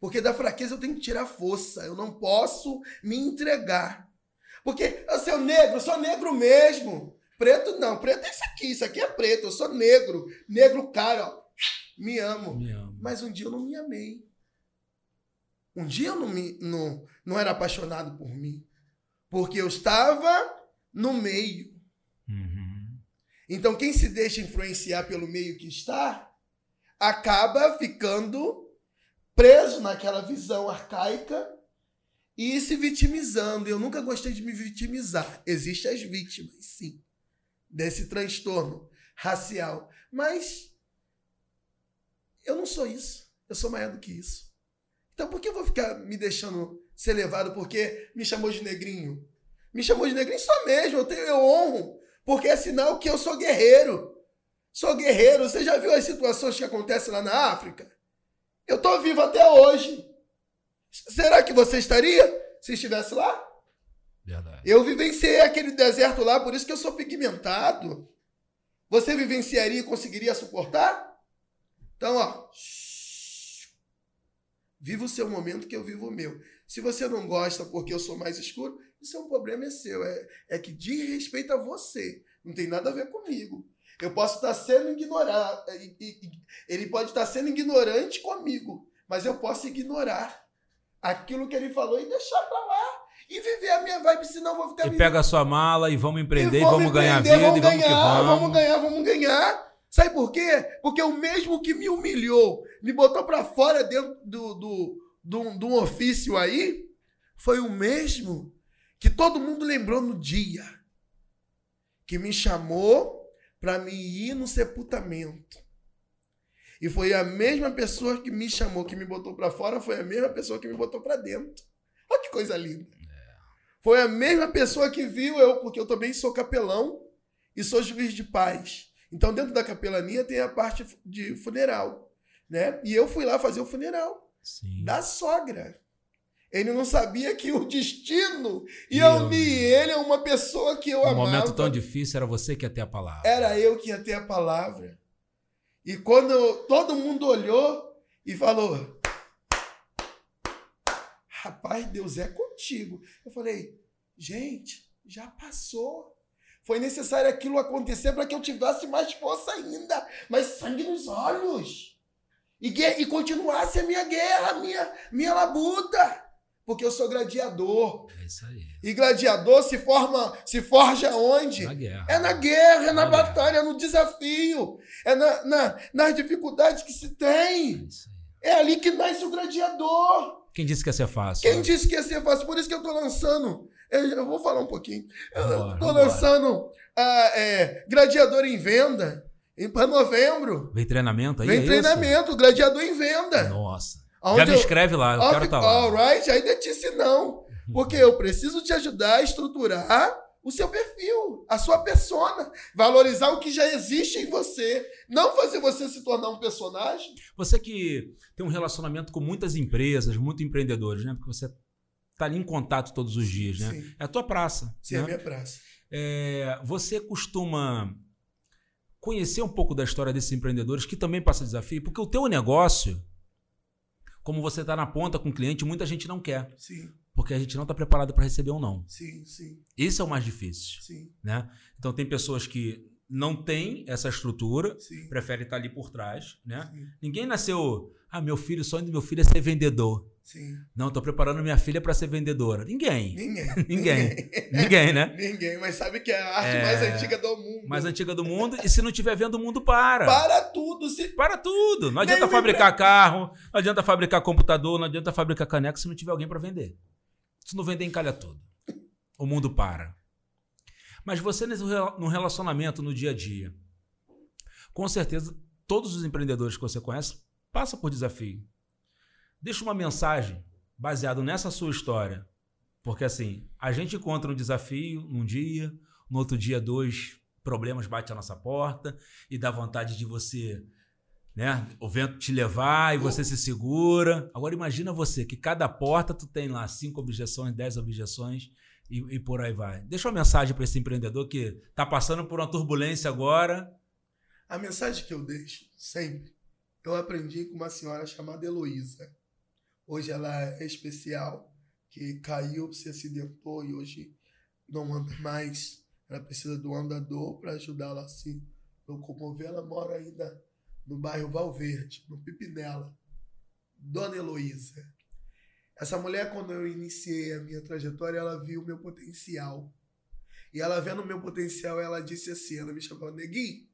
[SPEAKER 2] Porque da fraqueza eu tenho que tirar força. Eu não posso me entregar. Porque eu sou negro, eu sou negro mesmo. Preto não, preto é isso aqui, isso aqui é preto, eu sou negro. Negro cara, ó. Me amo.
[SPEAKER 1] Me amo.
[SPEAKER 2] Mas um dia eu não me amei. Um dia eu não, me, não, não era apaixonado por mim. Porque eu estava no meio.
[SPEAKER 1] Uhum.
[SPEAKER 2] Então, quem se deixa influenciar pelo meio que está, acaba ficando preso naquela visão arcaica e se vitimizando. Eu nunca gostei de me vitimizar. Existem as vítimas, sim, desse transtorno racial. Mas eu não sou isso. Eu sou maior do que isso. Então, por que eu vou ficar me deixando ser levado porque me chamou de negrinho? Me chamou de negrinho só mesmo. Eu, tenho, eu honro. Porque é sinal que eu sou guerreiro. Sou guerreiro. Você já viu as situações que acontecem lá na África? Eu tô vivo até hoje. Será que você estaria se estivesse lá? Eu vivenciei aquele deserto lá, por isso que eu sou pigmentado. Você vivenciaria e conseguiria suportar? Então, ó. Viva o seu momento que eu vivo o meu. Se você não gosta porque eu sou mais escuro, isso é um problema é seu. É, é que diz respeito a você. Não tem nada a ver comigo. Eu posso estar sendo ignorado. e- Ele pode estar sendo ignorante comigo. Mas eu posso ignorar aquilo que ele falou e deixar pra lá. E viver a minha vibe, senão eu vou ficar
[SPEAKER 1] E pega a sua mala e vamos empreender, e
[SPEAKER 2] vamos
[SPEAKER 1] vamos ganhar vida, e vamos que
[SPEAKER 2] ganhar,
[SPEAKER 1] vamos.
[SPEAKER 2] Vamos ganhar, vamos ganhar. Sabe por quê? Porque o mesmo que me humilhou, me botou pra fora dentro do, do, do, do ofício aí, foi o mesmo que todo mundo lembrou no dia. Que me chamou pra me ir no sepultamento. E foi a mesma pessoa que me chamou, que me botou pra fora, foi a mesma pessoa que me botou pra dentro. Olha que coisa linda. Foi a mesma pessoa que viu eu, porque eu também sou capelão e sou juiz de paz. Então, dentro da capelania tem a parte de funeral, né? E eu fui lá fazer o funeral
[SPEAKER 1] Sim.
[SPEAKER 2] da sogra. Ele não sabia que o destino ia
[SPEAKER 1] Meu
[SPEAKER 2] unir ele a uma pessoa que eu
[SPEAKER 1] Um
[SPEAKER 2] amava.
[SPEAKER 1] momento tão difícil era você que ia ter a palavra.
[SPEAKER 2] Era eu que ia ter a palavra. E quando eu- todo mundo olhou e falou: Rapaz, Deus é contigo. Eu falei: Gente, já passou. Foi necessário aquilo acontecer para que eu tivesse mais força ainda, mais sangue nos olhos. E, e continuasse a minha guerra, a minha, minha labuta. Porque eu sou gladiador.
[SPEAKER 1] É isso aí.
[SPEAKER 2] E gladiador se forma, se forja onde?
[SPEAKER 1] Na guerra.
[SPEAKER 2] É na guerra, é na
[SPEAKER 1] Na
[SPEAKER 2] batalha, é no desafio, é na, na- nas dificuldades que se
[SPEAKER 1] É
[SPEAKER 2] tem.
[SPEAKER 1] aí.
[SPEAKER 2] É ali que nasce o gladiador.
[SPEAKER 1] Quem disse que ia ser fácil?
[SPEAKER 2] Quem disse que ia ser fácil? Por isso que eu tô lançando. Eu, eu vou falar um pouquinho. Eu
[SPEAKER 1] Vambora,
[SPEAKER 2] tô lançando ah, é, Gladiador em Venda para novembro.
[SPEAKER 1] Vem treinamento aí?
[SPEAKER 2] Vem
[SPEAKER 1] é
[SPEAKER 2] treinamento, Gladiador em
[SPEAKER 1] Isso?
[SPEAKER 2] Venda.
[SPEAKER 1] Nossa.
[SPEAKER 2] Aonde
[SPEAKER 1] Já me
[SPEAKER 2] eu-
[SPEAKER 1] escreve lá, eu quero estar lá.
[SPEAKER 2] Alright, aí detice não. Porque eu preciso te ajudar a estruturar o seu perfil, a sua persona. Valorizar o que já existe em você. Não fazer você se tornar um personagem.
[SPEAKER 1] Você que tem um relacionamento com muitas empresas, muitos empreendedores, né? Porque você tá ali em contato todos os dias, né?
[SPEAKER 2] Sim,
[SPEAKER 1] É a tua praça.
[SPEAKER 2] sim,
[SPEAKER 1] né?
[SPEAKER 2] é a minha praça.
[SPEAKER 1] É, você costuma conhecer um pouco da história desses empreendedores que também passa desafio? Porque o teu negócio, como você está na ponta com o cliente, muita gente não quer.
[SPEAKER 2] Sim,
[SPEAKER 1] Porque a gente não está preparado para receber um não.
[SPEAKER 2] sim, sim,
[SPEAKER 1] Esse é o mais difícil,
[SPEAKER 2] sim,
[SPEAKER 1] né? Então tem pessoas que não têm essa estrutura,
[SPEAKER 2] sim.
[SPEAKER 1] preferem estar ali por trás, né?
[SPEAKER 2] sim,
[SPEAKER 1] Ninguém nasceu, ah, meu filho, o sonho do meu filho é ser vendedor.
[SPEAKER 2] Sim.
[SPEAKER 1] Não, estou preparando minha filha para ser vendedora. Ninguém.
[SPEAKER 2] Ninguém.
[SPEAKER 1] Ninguém. Ninguém, né?
[SPEAKER 2] Ninguém, mas sabe que é a arte
[SPEAKER 1] É.
[SPEAKER 2] mais antiga do mundo.
[SPEAKER 1] Mais antiga do mundo. E se não estiver vendo, o mundo para.
[SPEAKER 2] Para tudo. Se...
[SPEAKER 1] Para tudo. Não adianta
[SPEAKER 2] Nem
[SPEAKER 1] fabricar carro, não adianta fabricar computador, não adianta fabricar caneca se não tiver alguém para vender. Se não vender, encalha tudo. O mundo para. Mas você no relacionamento, no dia a dia, com certeza todos os empreendedores que você conhece passam por desafio. Deixa uma mensagem baseada nessa sua história. Porque assim, a gente encontra um desafio num dia, no outro dia dois problemas batem a nossa porta e dá vontade de você, né, o vento te levar e você se segura. Agora imagina você que cada porta tu tem lá cinco objeções, dez objeções e, e por aí vai. Deixa uma mensagem para esse empreendedor que está passando por uma turbulência agora.
[SPEAKER 2] A mensagem que eu deixo sempre, eu aprendi com uma senhora chamada Heloísa. Hoje ela é especial, que caiu, se acidentou e hoje não anda mais. Ela precisa do andador para ajudá-la a se locomover. Ela mora ainda no bairro Valverde, no Pipinela. Dona Heloísa. Essa mulher, quando eu iniciei a minha trajetória, ela viu o meu potencial. E ela vendo o meu potencial, ela disse assim, ela me chamou, Neguinho.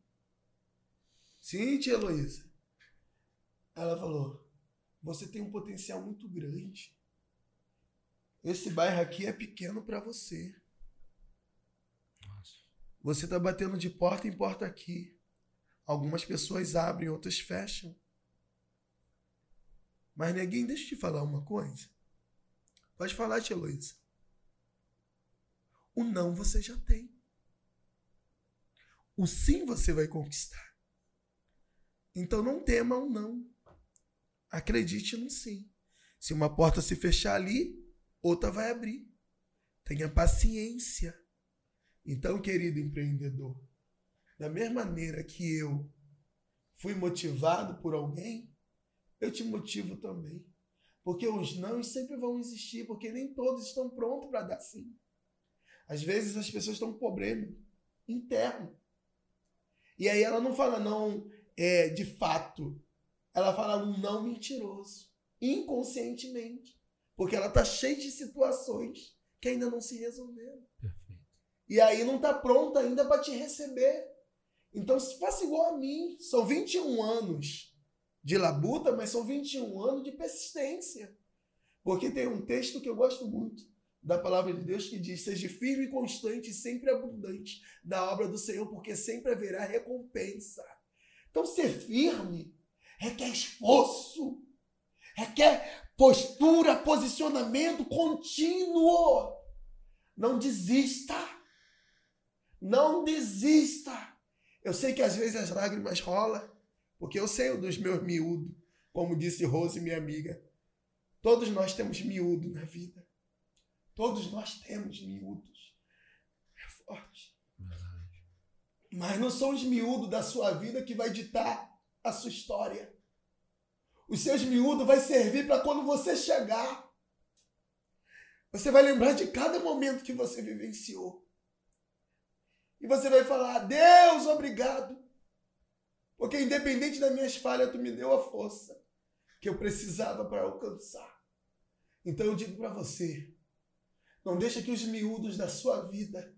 [SPEAKER 2] Sim, tia Heloísa. Ela falou, você tem um potencial muito grande. Esse bairro aqui é pequeno para você. Nossa. Você está batendo de porta em porta aqui. Algumas pessoas abrem, outras fecham. Mas, neguinho, deixa eu te falar uma coisa. Pode falar, tia Luísa. O não você já tem. O sim você vai conquistar. Então não tema o um não. Acredite no sim. Se uma porta se fechar ali, outra vai abrir. Tenha paciência. Então, querido empreendedor, da mesma maneira que eu fui motivado por alguém, eu te motivo também. Porque os não sempre vão existir, porque nem todos estão prontos para dar sim. Às vezes as pessoas estão com problema interno. E aí ela não fala não é, de fato. Ela fala um não mentiroso, inconscientemente. Porque ela está cheia de situações que ainda não se resolveram. Perfeito. E aí não está pronta ainda para te receber. Então faça igual a mim. São 21 anos de labuta, mas são 21 anos de persistência. Porque tem um texto que eu gosto muito da palavra de Deus que diz: Seja firme e constante, sempre abundante da obra do Senhor, porque sempre haverá recompensa. Então, ser firme requer esforço, requer postura, posicionamento contínuo. Não desista. Não desista. Eu sei que às vezes as lágrimas rolam, porque eu sei dos meus miúdos, como disse Rose, minha amiga. Todos nós temos miúdo na vida. Todos nós temos miúdos. É forte. Mas não são os miúdos da sua vida que vai ditar a sua história. Os seus miúdos vai servir para quando você chegar. Você vai lembrar de cada momento que você vivenciou. E você vai falar: Deus, obrigado. Porque independente das minhas falhas, tu me deu a força que eu precisava para alcançar. Então eu digo para você, não deixa que os miúdos da sua vida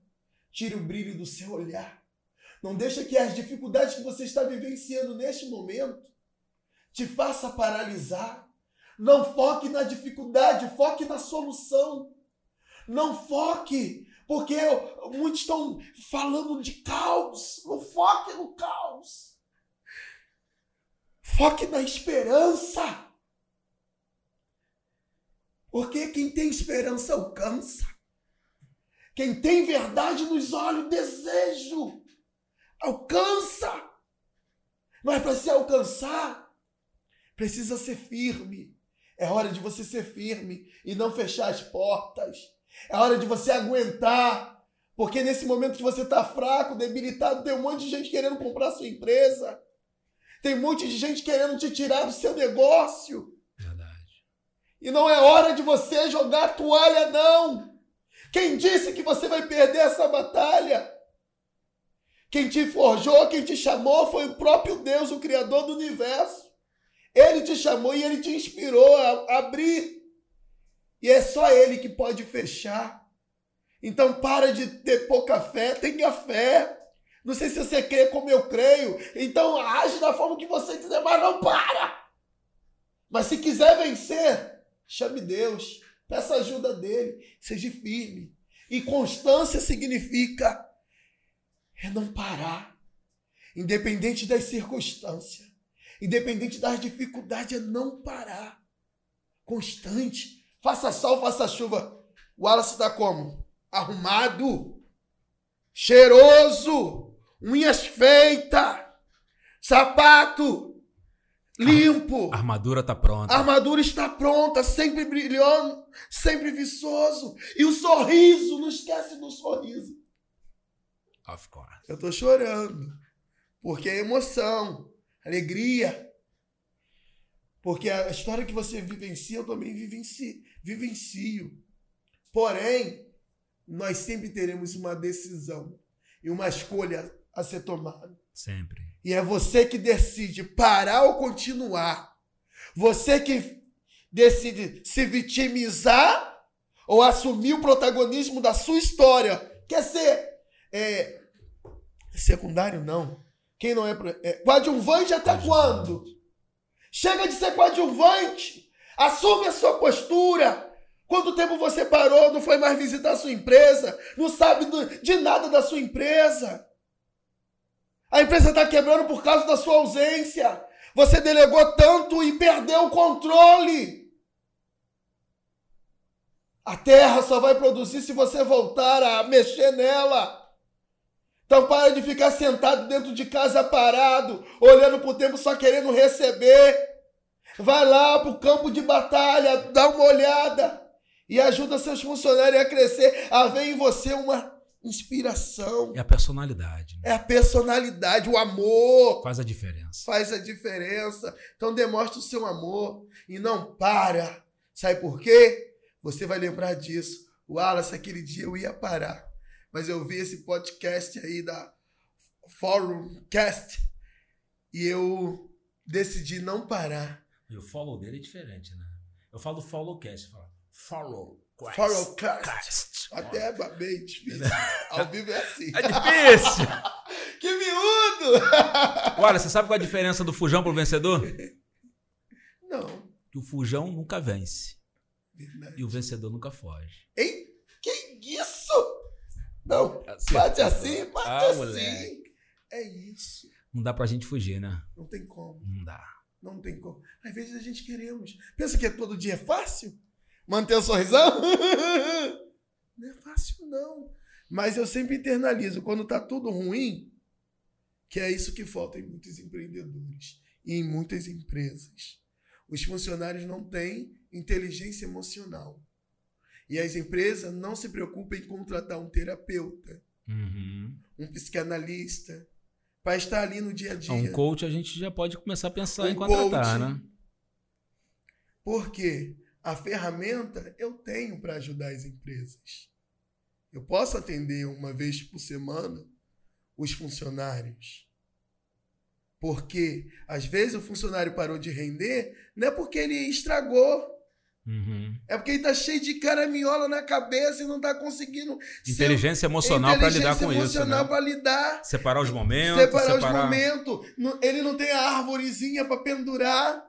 [SPEAKER 2] tirem o brilho do seu olhar. Não deixa que as dificuldades que você está vivenciando neste momento te faça paralisar. Não foque na dificuldade, foque na solução. Não foque, porque muitos estão falando de caos. Não foque no caos. Foque na esperança. Porque quem tem esperança alcança. Quem tem verdade nos olhos, desejo, alcança. Mas para se alcançar, precisa ser firme. É hora de você ser firme e não fechar as portas. É hora de você aguentar. Porque nesse momento que você está fraco, debilitado, tem um monte de gente querendo comprar sua empresa. Tem um monte de gente querendo te tirar do seu negócio. Verdade. E não é hora de você jogar a toalha, não. Quem disse que você vai perder essa batalha? Quem te forjou, quem te chamou foi o próprio Deus, o Criador do universo. Ele te chamou e ele te inspirou a abrir. E é só ele que pode fechar. Então para de ter pouca fé, tenha fé. Não sei se você crê como eu creio. Então age da forma que você quiser, mas não para. Mas se quiser vencer, chame Deus. Peça ajuda dele. Seja firme. E constância significa é não parar. Independente das circunstâncias, independente das dificuldades, é não parar. Constante. Faça sol, faça chuva. O Wallace está como? Arrumado, cheiroso, unhas feitas, sapato limpo.
[SPEAKER 1] A armadura tá pronta.
[SPEAKER 2] A armadura está pronta, sempre brilhando, sempre viçoso. E o sorriso, não esquece do sorriso.
[SPEAKER 1] Of course.
[SPEAKER 2] Eu tô chorando. Porque é emoção, alegria. Porque a história que você vivencia, eu também vivencio. vivencio. Porém, nós sempre teremos uma decisão e uma escolha a ser tomada.
[SPEAKER 1] Sempre.
[SPEAKER 2] E é você que decide parar ou continuar. Você que decide se vitimizar ou assumir o protagonismo da sua história. Quer ser é, secundário? Não. Quem não é, é coadjuvante até quando? Chega de ser coadjuvante. Assume a sua postura. Quanto tempo você parou, não foi mais visitar a sua empresa, não sabe de nada da sua empresa? A empresa está quebrando por causa da sua ausência. Você delegou tanto e perdeu o controle. A terra só vai produzir se você voltar a mexer nela. Então para de ficar sentado dentro de casa parado, olhando para o tempo só querendo receber. Vai lá para o campo de batalha, dá uma olhada e ajuda seus funcionários a crescer, a ver em você uma inspiração.
[SPEAKER 1] É a personalidade.
[SPEAKER 2] Né? É a personalidade, o amor.
[SPEAKER 1] Faz a diferença.
[SPEAKER 2] Faz a diferença. Então demonstre o seu amor e não para. Sabe por quê? Você vai lembrar disso. O Wallace, aquele dia eu ia parar. Mas eu vi esse podcast aí da Forumcast e eu decidi não parar.
[SPEAKER 1] E o follow dele é diferente, né? Eu falo followcast, eu falo follow
[SPEAKER 2] Forecast. Até babei, difícil. Ao vivo é assim.
[SPEAKER 1] É difícil.
[SPEAKER 2] que miúdo!
[SPEAKER 1] Olha, você sabe qual é a diferença do fujão pro vencedor?
[SPEAKER 2] Não.
[SPEAKER 1] Que o fujão nunca vence. Verdade. E o vencedor nunca foge.
[SPEAKER 2] Ei, que isso? Não, assim, bate assim, bate ah, assim. Moleque. É isso.
[SPEAKER 1] Não dá pra gente fugir, né?
[SPEAKER 2] Não tem como.
[SPEAKER 1] Não dá.
[SPEAKER 2] Não tem como. Às vezes a gente queremos. Pensa que é todo dia é fácil? manter o sorrisão? Não é fácil, não. Mas eu sempre internalizo, quando tá tudo ruim, que é isso que falta em muitos empreendedores e em muitas empresas. Os funcionários não têm inteligência emocional. E as empresas não se preocupam em contratar um terapeuta,
[SPEAKER 1] uhum.
[SPEAKER 2] um psicanalista, para estar ali no dia a dia.
[SPEAKER 1] Um coach a gente já pode começar a pensar um em contratar, coach, né?
[SPEAKER 2] Por quê? a ferramenta eu tenho para ajudar as empresas. Eu posso atender uma vez por semana os funcionários. Porque às vezes o funcionário parou de render, não é porque ele estragou.
[SPEAKER 1] Uhum.
[SPEAKER 2] É porque ele está cheio de caraminhola na cabeça e não está conseguindo.
[SPEAKER 1] Inteligência emocional para lidar com isso. Inteligência
[SPEAKER 2] emocional para lidar.
[SPEAKER 1] Separar os momentos.
[SPEAKER 2] Separar, separar... os momentos. Ele não tem a árvorezinha para pendurar,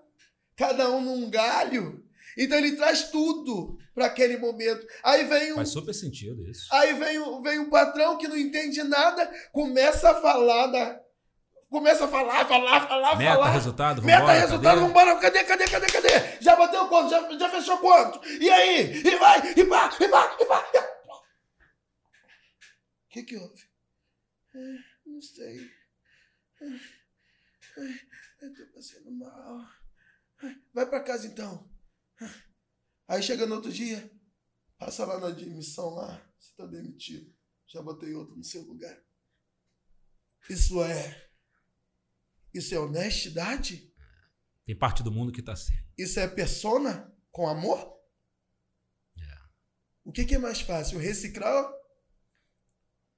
[SPEAKER 2] cada um num galho. Então ele traz tudo para aquele momento. Aí vem um,
[SPEAKER 1] Faz super sentido isso.
[SPEAKER 2] Aí vem, um, vem um patrão que não entende nada, começa a falar da. Começa a falar, falar, falar,
[SPEAKER 1] Meta,
[SPEAKER 2] falar.
[SPEAKER 1] resultado,
[SPEAKER 2] vambora, Meta, resultado, cadê? vambora. Cadê, cadê, cadê, cadê? Já bateu quanto? Já, já fechou quanto? E aí? E vai, e pá, e pá, e pá. O que que houve? Não sei. Eu tô passando mal. Vai para casa então. Aí chega no outro dia, passa lá na admissão lá, você está demitido. Já botei outro no seu lugar. Isso é. Isso é honestidade?
[SPEAKER 1] Tem parte do mundo que está assim.
[SPEAKER 2] Isso é persona com amor?
[SPEAKER 1] Yeah.
[SPEAKER 2] O que, que é mais fácil, reciclar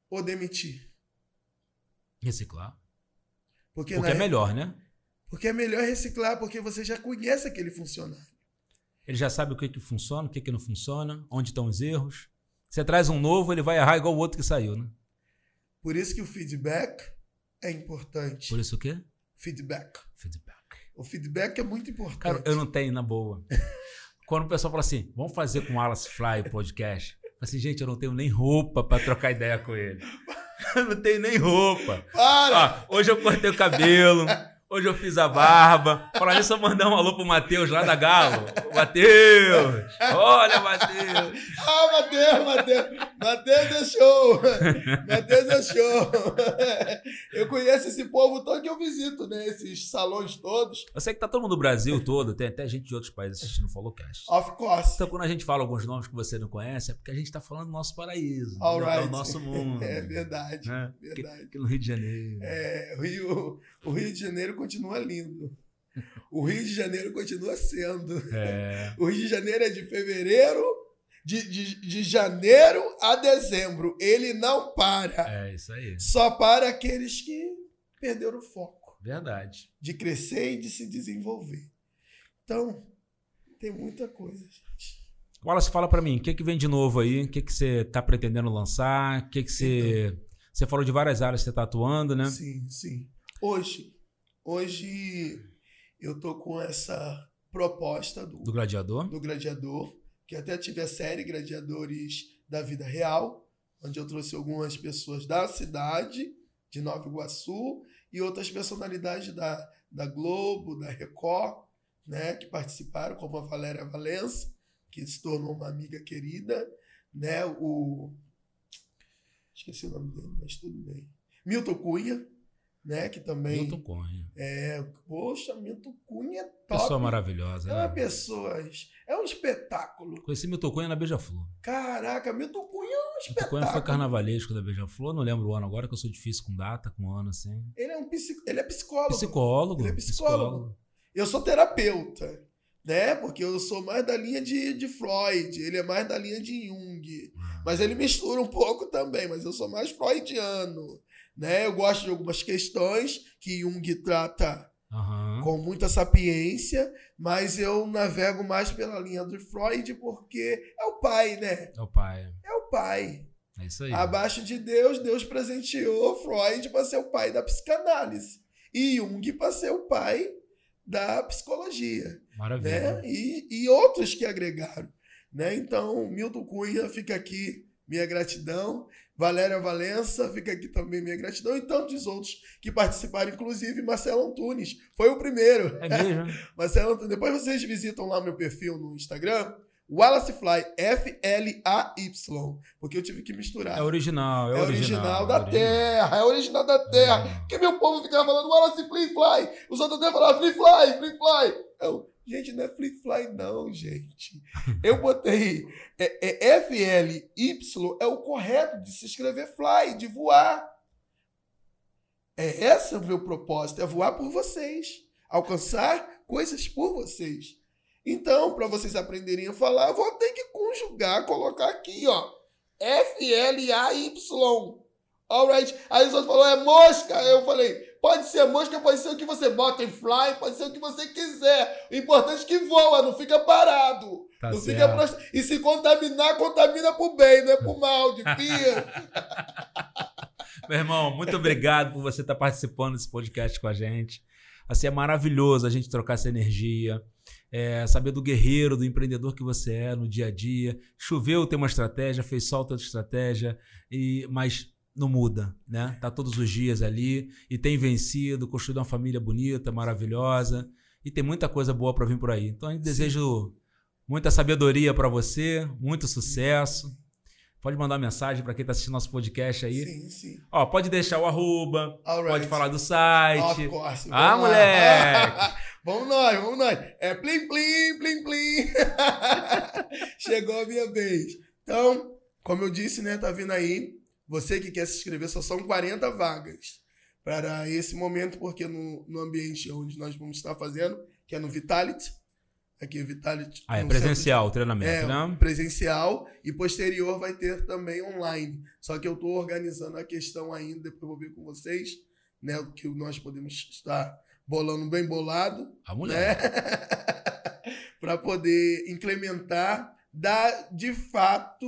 [SPEAKER 2] ou demitir?
[SPEAKER 1] Reciclar.
[SPEAKER 2] Porque,
[SPEAKER 1] porque é melhor, né?
[SPEAKER 2] Porque é melhor reciclar, porque você já conhece aquele funcionário.
[SPEAKER 1] Ele já sabe o que, que funciona, o que, que não funciona, onde estão os erros. Você traz um novo, ele vai errar igual o outro que saiu, né?
[SPEAKER 2] Por isso que o feedback é importante.
[SPEAKER 1] Por isso o quê?
[SPEAKER 2] Feedback.
[SPEAKER 1] Feedback.
[SPEAKER 2] O feedback é muito importante.
[SPEAKER 1] Cara, eu não tenho, na boa. Quando o pessoal fala assim, vamos fazer com o Alice Fly podcast. Assim, gente, eu não tenho nem roupa pra trocar ideia com ele. Eu não tenho nem roupa.
[SPEAKER 2] Para!
[SPEAKER 1] Ó, hoje eu cortei o cabelo. Hoje eu fiz a barba. Falar nisso, eu mandar um alô pro Matheus lá da Galo. Matheus! Olha, Matheus!
[SPEAKER 2] Ah, Matheus, Matheus! Matheus é show! Matheus é show! Eu conheço esse povo todo que eu visito, né? Esses salões todos.
[SPEAKER 1] Eu sei que tá todo mundo do Brasil todo, tem até gente de outros países assistindo o Followcast.
[SPEAKER 2] Of course.
[SPEAKER 1] Então, quando a gente fala alguns nomes que você não conhece, é porque a gente tá falando do nosso paraíso.
[SPEAKER 2] All
[SPEAKER 1] entendeu? É
[SPEAKER 2] right.
[SPEAKER 1] o nosso mundo.
[SPEAKER 2] É verdade.
[SPEAKER 1] né?
[SPEAKER 2] Verdade.
[SPEAKER 1] Aqui no Rio de Janeiro.
[SPEAKER 2] É, o Rio, o Rio de Janeiro continua lindo. O Rio de Janeiro continua sendo.
[SPEAKER 1] É.
[SPEAKER 2] O Rio de Janeiro é de fevereiro, de, de, de janeiro a dezembro. Ele não para.
[SPEAKER 1] É isso aí.
[SPEAKER 2] Só para aqueles que perderam o foco
[SPEAKER 1] Verdade.
[SPEAKER 2] de crescer e de se desenvolver. Então, tem muita coisa, gente.
[SPEAKER 1] Wallace, fala pra mim, o que que vem de novo aí? O que que você tá pretendendo lançar? O que que você... Você falou de várias áreas que você tá atuando, né?
[SPEAKER 2] Sim, sim. Hoje, hoje eu tô com essa proposta do,
[SPEAKER 1] Do Gladiador?
[SPEAKER 2] do Gladiador, que até tive a série Gladiadores da Vida Real, onde eu trouxe algumas pessoas da cidade de Nova Iguaçu e outras personalidades da, da Globo, da Record, né, que participaram, como a Valéria Valença, que se tornou uma amiga querida, né, o esqueci o nome dele, mas tudo bem. Milton Cunha, né, que também
[SPEAKER 1] Milton Cunha.
[SPEAKER 2] é, poxa, Milton Cunha é top.
[SPEAKER 1] Pessoa maravilhosa.
[SPEAKER 2] É uma
[SPEAKER 1] né?
[SPEAKER 2] pessoa. É um espetáculo.
[SPEAKER 1] Conheci Milton Cunha na Beija-Flor.
[SPEAKER 2] Caraca, Milton Cunha é um
[SPEAKER 1] Milton
[SPEAKER 2] espetáculo.
[SPEAKER 1] Cunha foi carnavalesco da Beija-Flor, não lembro o ano agora, que eu sou difícil com data, com ano, assim.
[SPEAKER 2] Ele é um psico... ele é psicólogo.
[SPEAKER 1] Psicólogo.
[SPEAKER 2] Ele é psicólogo. Eu sou terapeuta, né? Porque eu sou mais da linha de, de Freud, ele é mais da linha de Jung. Mas ele mistura um pouco também, mas eu sou mais freudiano, né? Eu gosto de algumas questões que Jung trata
[SPEAKER 1] Aham.
[SPEAKER 2] com muita sapiência, mas eu navego mais pela linha do Freud porque é o pai, né?
[SPEAKER 1] É o pai.
[SPEAKER 2] É o pai.
[SPEAKER 1] É isso aí.
[SPEAKER 2] Abaixo de Deus, Deus presenteou Freud para ser o pai da psicanálise e Jung para ser o pai da psicologia,
[SPEAKER 1] Maravilha.
[SPEAKER 2] né? E, e outros que agregaram, né? Então, Milton Cunha fica aqui minha gratidão, Valéria Valença fica aqui também minha gratidão e tantos outros que participaram, inclusive Marcelo Antunes foi o primeiro.
[SPEAKER 1] É mesmo?
[SPEAKER 2] Marcelo Antunes. Depois vocês visitam lá meu perfil no Instagram, Wallace Fly, F-L-A-Y, porque eu tive que misturar.
[SPEAKER 1] É original, é,
[SPEAKER 2] É original, da
[SPEAKER 1] é original.
[SPEAKER 2] Terra, é original da Terra.
[SPEAKER 1] É.
[SPEAKER 2] Porque meu povo ficava falando Wallace Fly Fly. Os outros até falavam Fly Fly, Fly Fly. Eu, gente, não é Fly Fly, não, gente. Eu botei é, é F-L-Y é o correto de se escrever fly, de voar. É esse o meu propósito, é voar por vocês. Alcançar coisas por vocês. Então, para vocês aprenderem a falar, eu vou ter que conjugar, colocar aqui, ó. F-L-A-Y. Alright. Aí os outros falaram, é mosca. Eu falei, pode ser mosca, pode ser o que você bota em fly, pode ser o que você quiser. O importante é que voa, não fica parado.
[SPEAKER 1] Tá
[SPEAKER 2] não
[SPEAKER 1] certo.
[SPEAKER 2] fica prost- E se contaminar, contamina pro bem, não é pro mal, de pia.
[SPEAKER 1] Meu irmão, muito obrigado por você estar participando desse podcast com a gente. Assim, é maravilhoso a gente trocar essa energia. é, saber do guerreiro, do empreendedor que você é no dia a dia. Choveu, tem uma estratégia, fez sol, tem outra estratégia, e, mas não muda, né? Tá todos os dias ali e tem vencido, construído uma família bonita, maravilhosa e tem muita coisa boa para vir por aí. Então, eu desejo muita sabedoria para você, muito sucesso. Pode mandar mensagem para quem está assistindo nosso podcast aí.
[SPEAKER 2] Sim, sim.
[SPEAKER 1] Ó, pode deixar o arroba,
[SPEAKER 2] Alright.
[SPEAKER 1] pode falar do site.
[SPEAKER 2] Of course.
[SPEAKER 1] Ah,
[SPEAKER 2] lá.
[SPEAKER 1] moleque!
[SPEAKER 2] vamos nós, vamos nós. É plim, plim, plim, plim. Chegou a minha vez. Então, como eu disse, né, tá vindo aí. Você que quer se inscrever, só são 40 vagas para esse momento, porque no, no ambiente onde nós vamos estar fazendo, que é no Vitality, aqui é Vitality.
[SPEAKER 1] Ah, é presencial o treinamento,
[SPEAKER 2] é,
[SPEAKER 1] né?
[SPEAKER 2] presencial e posterior vai ter também online. Só que eu estou organizando a questão ainda, depois eu vou ver com vocês, né, o que nós podemos estar bolando bem bolado,
[SPEAKER 1] A mulher.
[SPEAKER 2] né? para poder implementar, dar de fato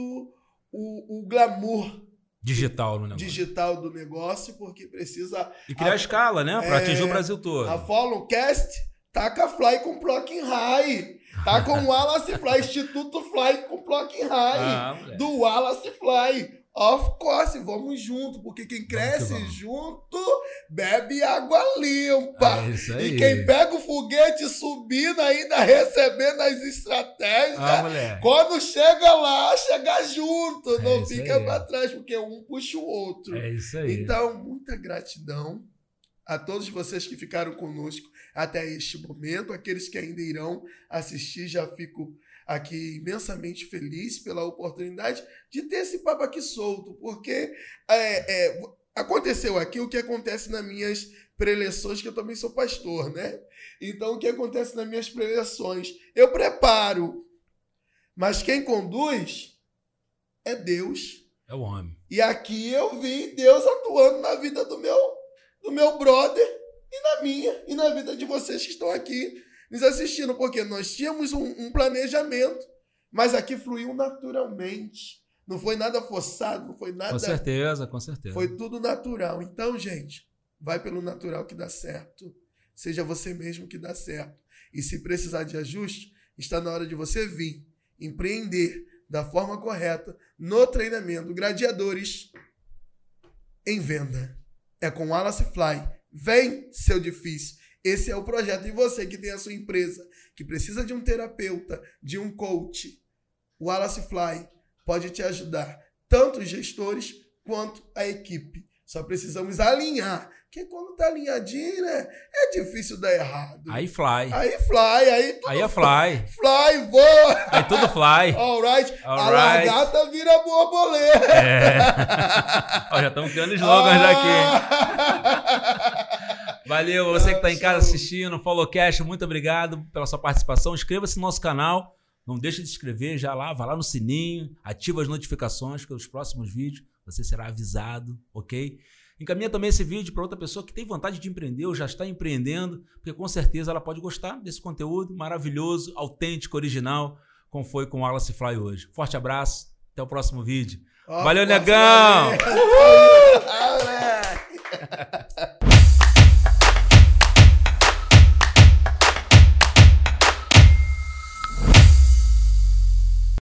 [SPEAKER 2] o, o glamour
[SPEAKER 1] Digital no negócio.
[SPEAKER 2] digital do negócio, porque precisa.
[SPEAKER 1] E criar
[SPEAKER 2] A-
[SPEAKER 1] escala, né? Para
[SPEAKER 2] É,
[SPEAKER 1] atingir o Brasil todo.
[SPEAKER 2] A Followcast taca fly com Proc High. Tá com o Wallace Fly, Instituto Fly com Block High. Ah, do Wallace Fly. Of course, vamos junto, porque quem cresce vamos junto bebe água limpa. É isso aí. E quem pega o foguete subindo, ainda recebendo as estratégias, ah, quando chega lá, chega junto, é não fica para trás, porque um puxa o outro.
[SPEAKER 1] É isso aí.
[SPEAKER 2] Então, muita gratidão a todos vocês que ficaram conosco até este momento, aqueles que ainda irão assistir, já fico aqui imensamente feliz pela oportunidade de ter esse papo aqui solto, porque é, é, aconteceu aqui o que acontece nas minhas preleções, que eu também sou pastor, né? Então, o que acontece nas minhas preleções? Eu preparo, mas quem conduz é Deus.
[SPEAKER 1] É o homem.
[SPEAKER 2] E aqui eu vi Deus atuando na vida do meu, do meu brother e na minha, e na vida de vocês que estão aqui nos assistindo, porque nós tínhamos um, um planejamento, mas aqui fluiu naturalmente. Não foi nada forçado, não foi nada.
[SPEAKER 1] Com certeza, com certeza.
[SPEAKER 2] Foi tudo natural. Então, gente, vai pelo natural que dá certo. Seja você mesmo que dá certo. E se precisar de ajuste, está na hora de você vir empreender da forma correta no treinamento Gradiadores em venda. É com Wallace Fly. Vem, seu difícil. Esse é o projeto. E você que tem a sua empresa, que precisa de um terapeuta, de um coach, o Wallace Fly pode te ajudar, tanto os gestores quanto a equipe. Só precisamos alinhar. Porque quando tá alinhadinho, né? É difícil dar errado.
[SPEAKER 1] Aí fly.
[SPEAKER 2] Aí fly, aí
[SPEAKER 1] tudo Aí é fly.
[SPEAKER 2] Fly, voa.
[SPEAKER 1] Aí tudo fly.
[SPEAKER 2] Alright. All a right. lagarta vira borboleta.
[SPEAKER 1] É. Ó, já estamos criando slogans ah. aqui. Valeu, você que está em casa assistindo, Follow Cash, muito obrigado pela sua participação. Inscreva-se no nosso canal. Não deixe de se inscrever já lá, vá lá no sininho, ativa as notificações, que os próximos vídeos você será avisado, ok? Encaminha também esse vídeo para outra pessoa que tem vontade de empreender ou já está empreendendo, porque com certeza ela pode gostar desse conteúdo maravilhoso, autêntico, original, como foi com o Wallace Fly hoje. Forte abraço, até o próximo vídeo. Oh, Valeu, negão! Uhul!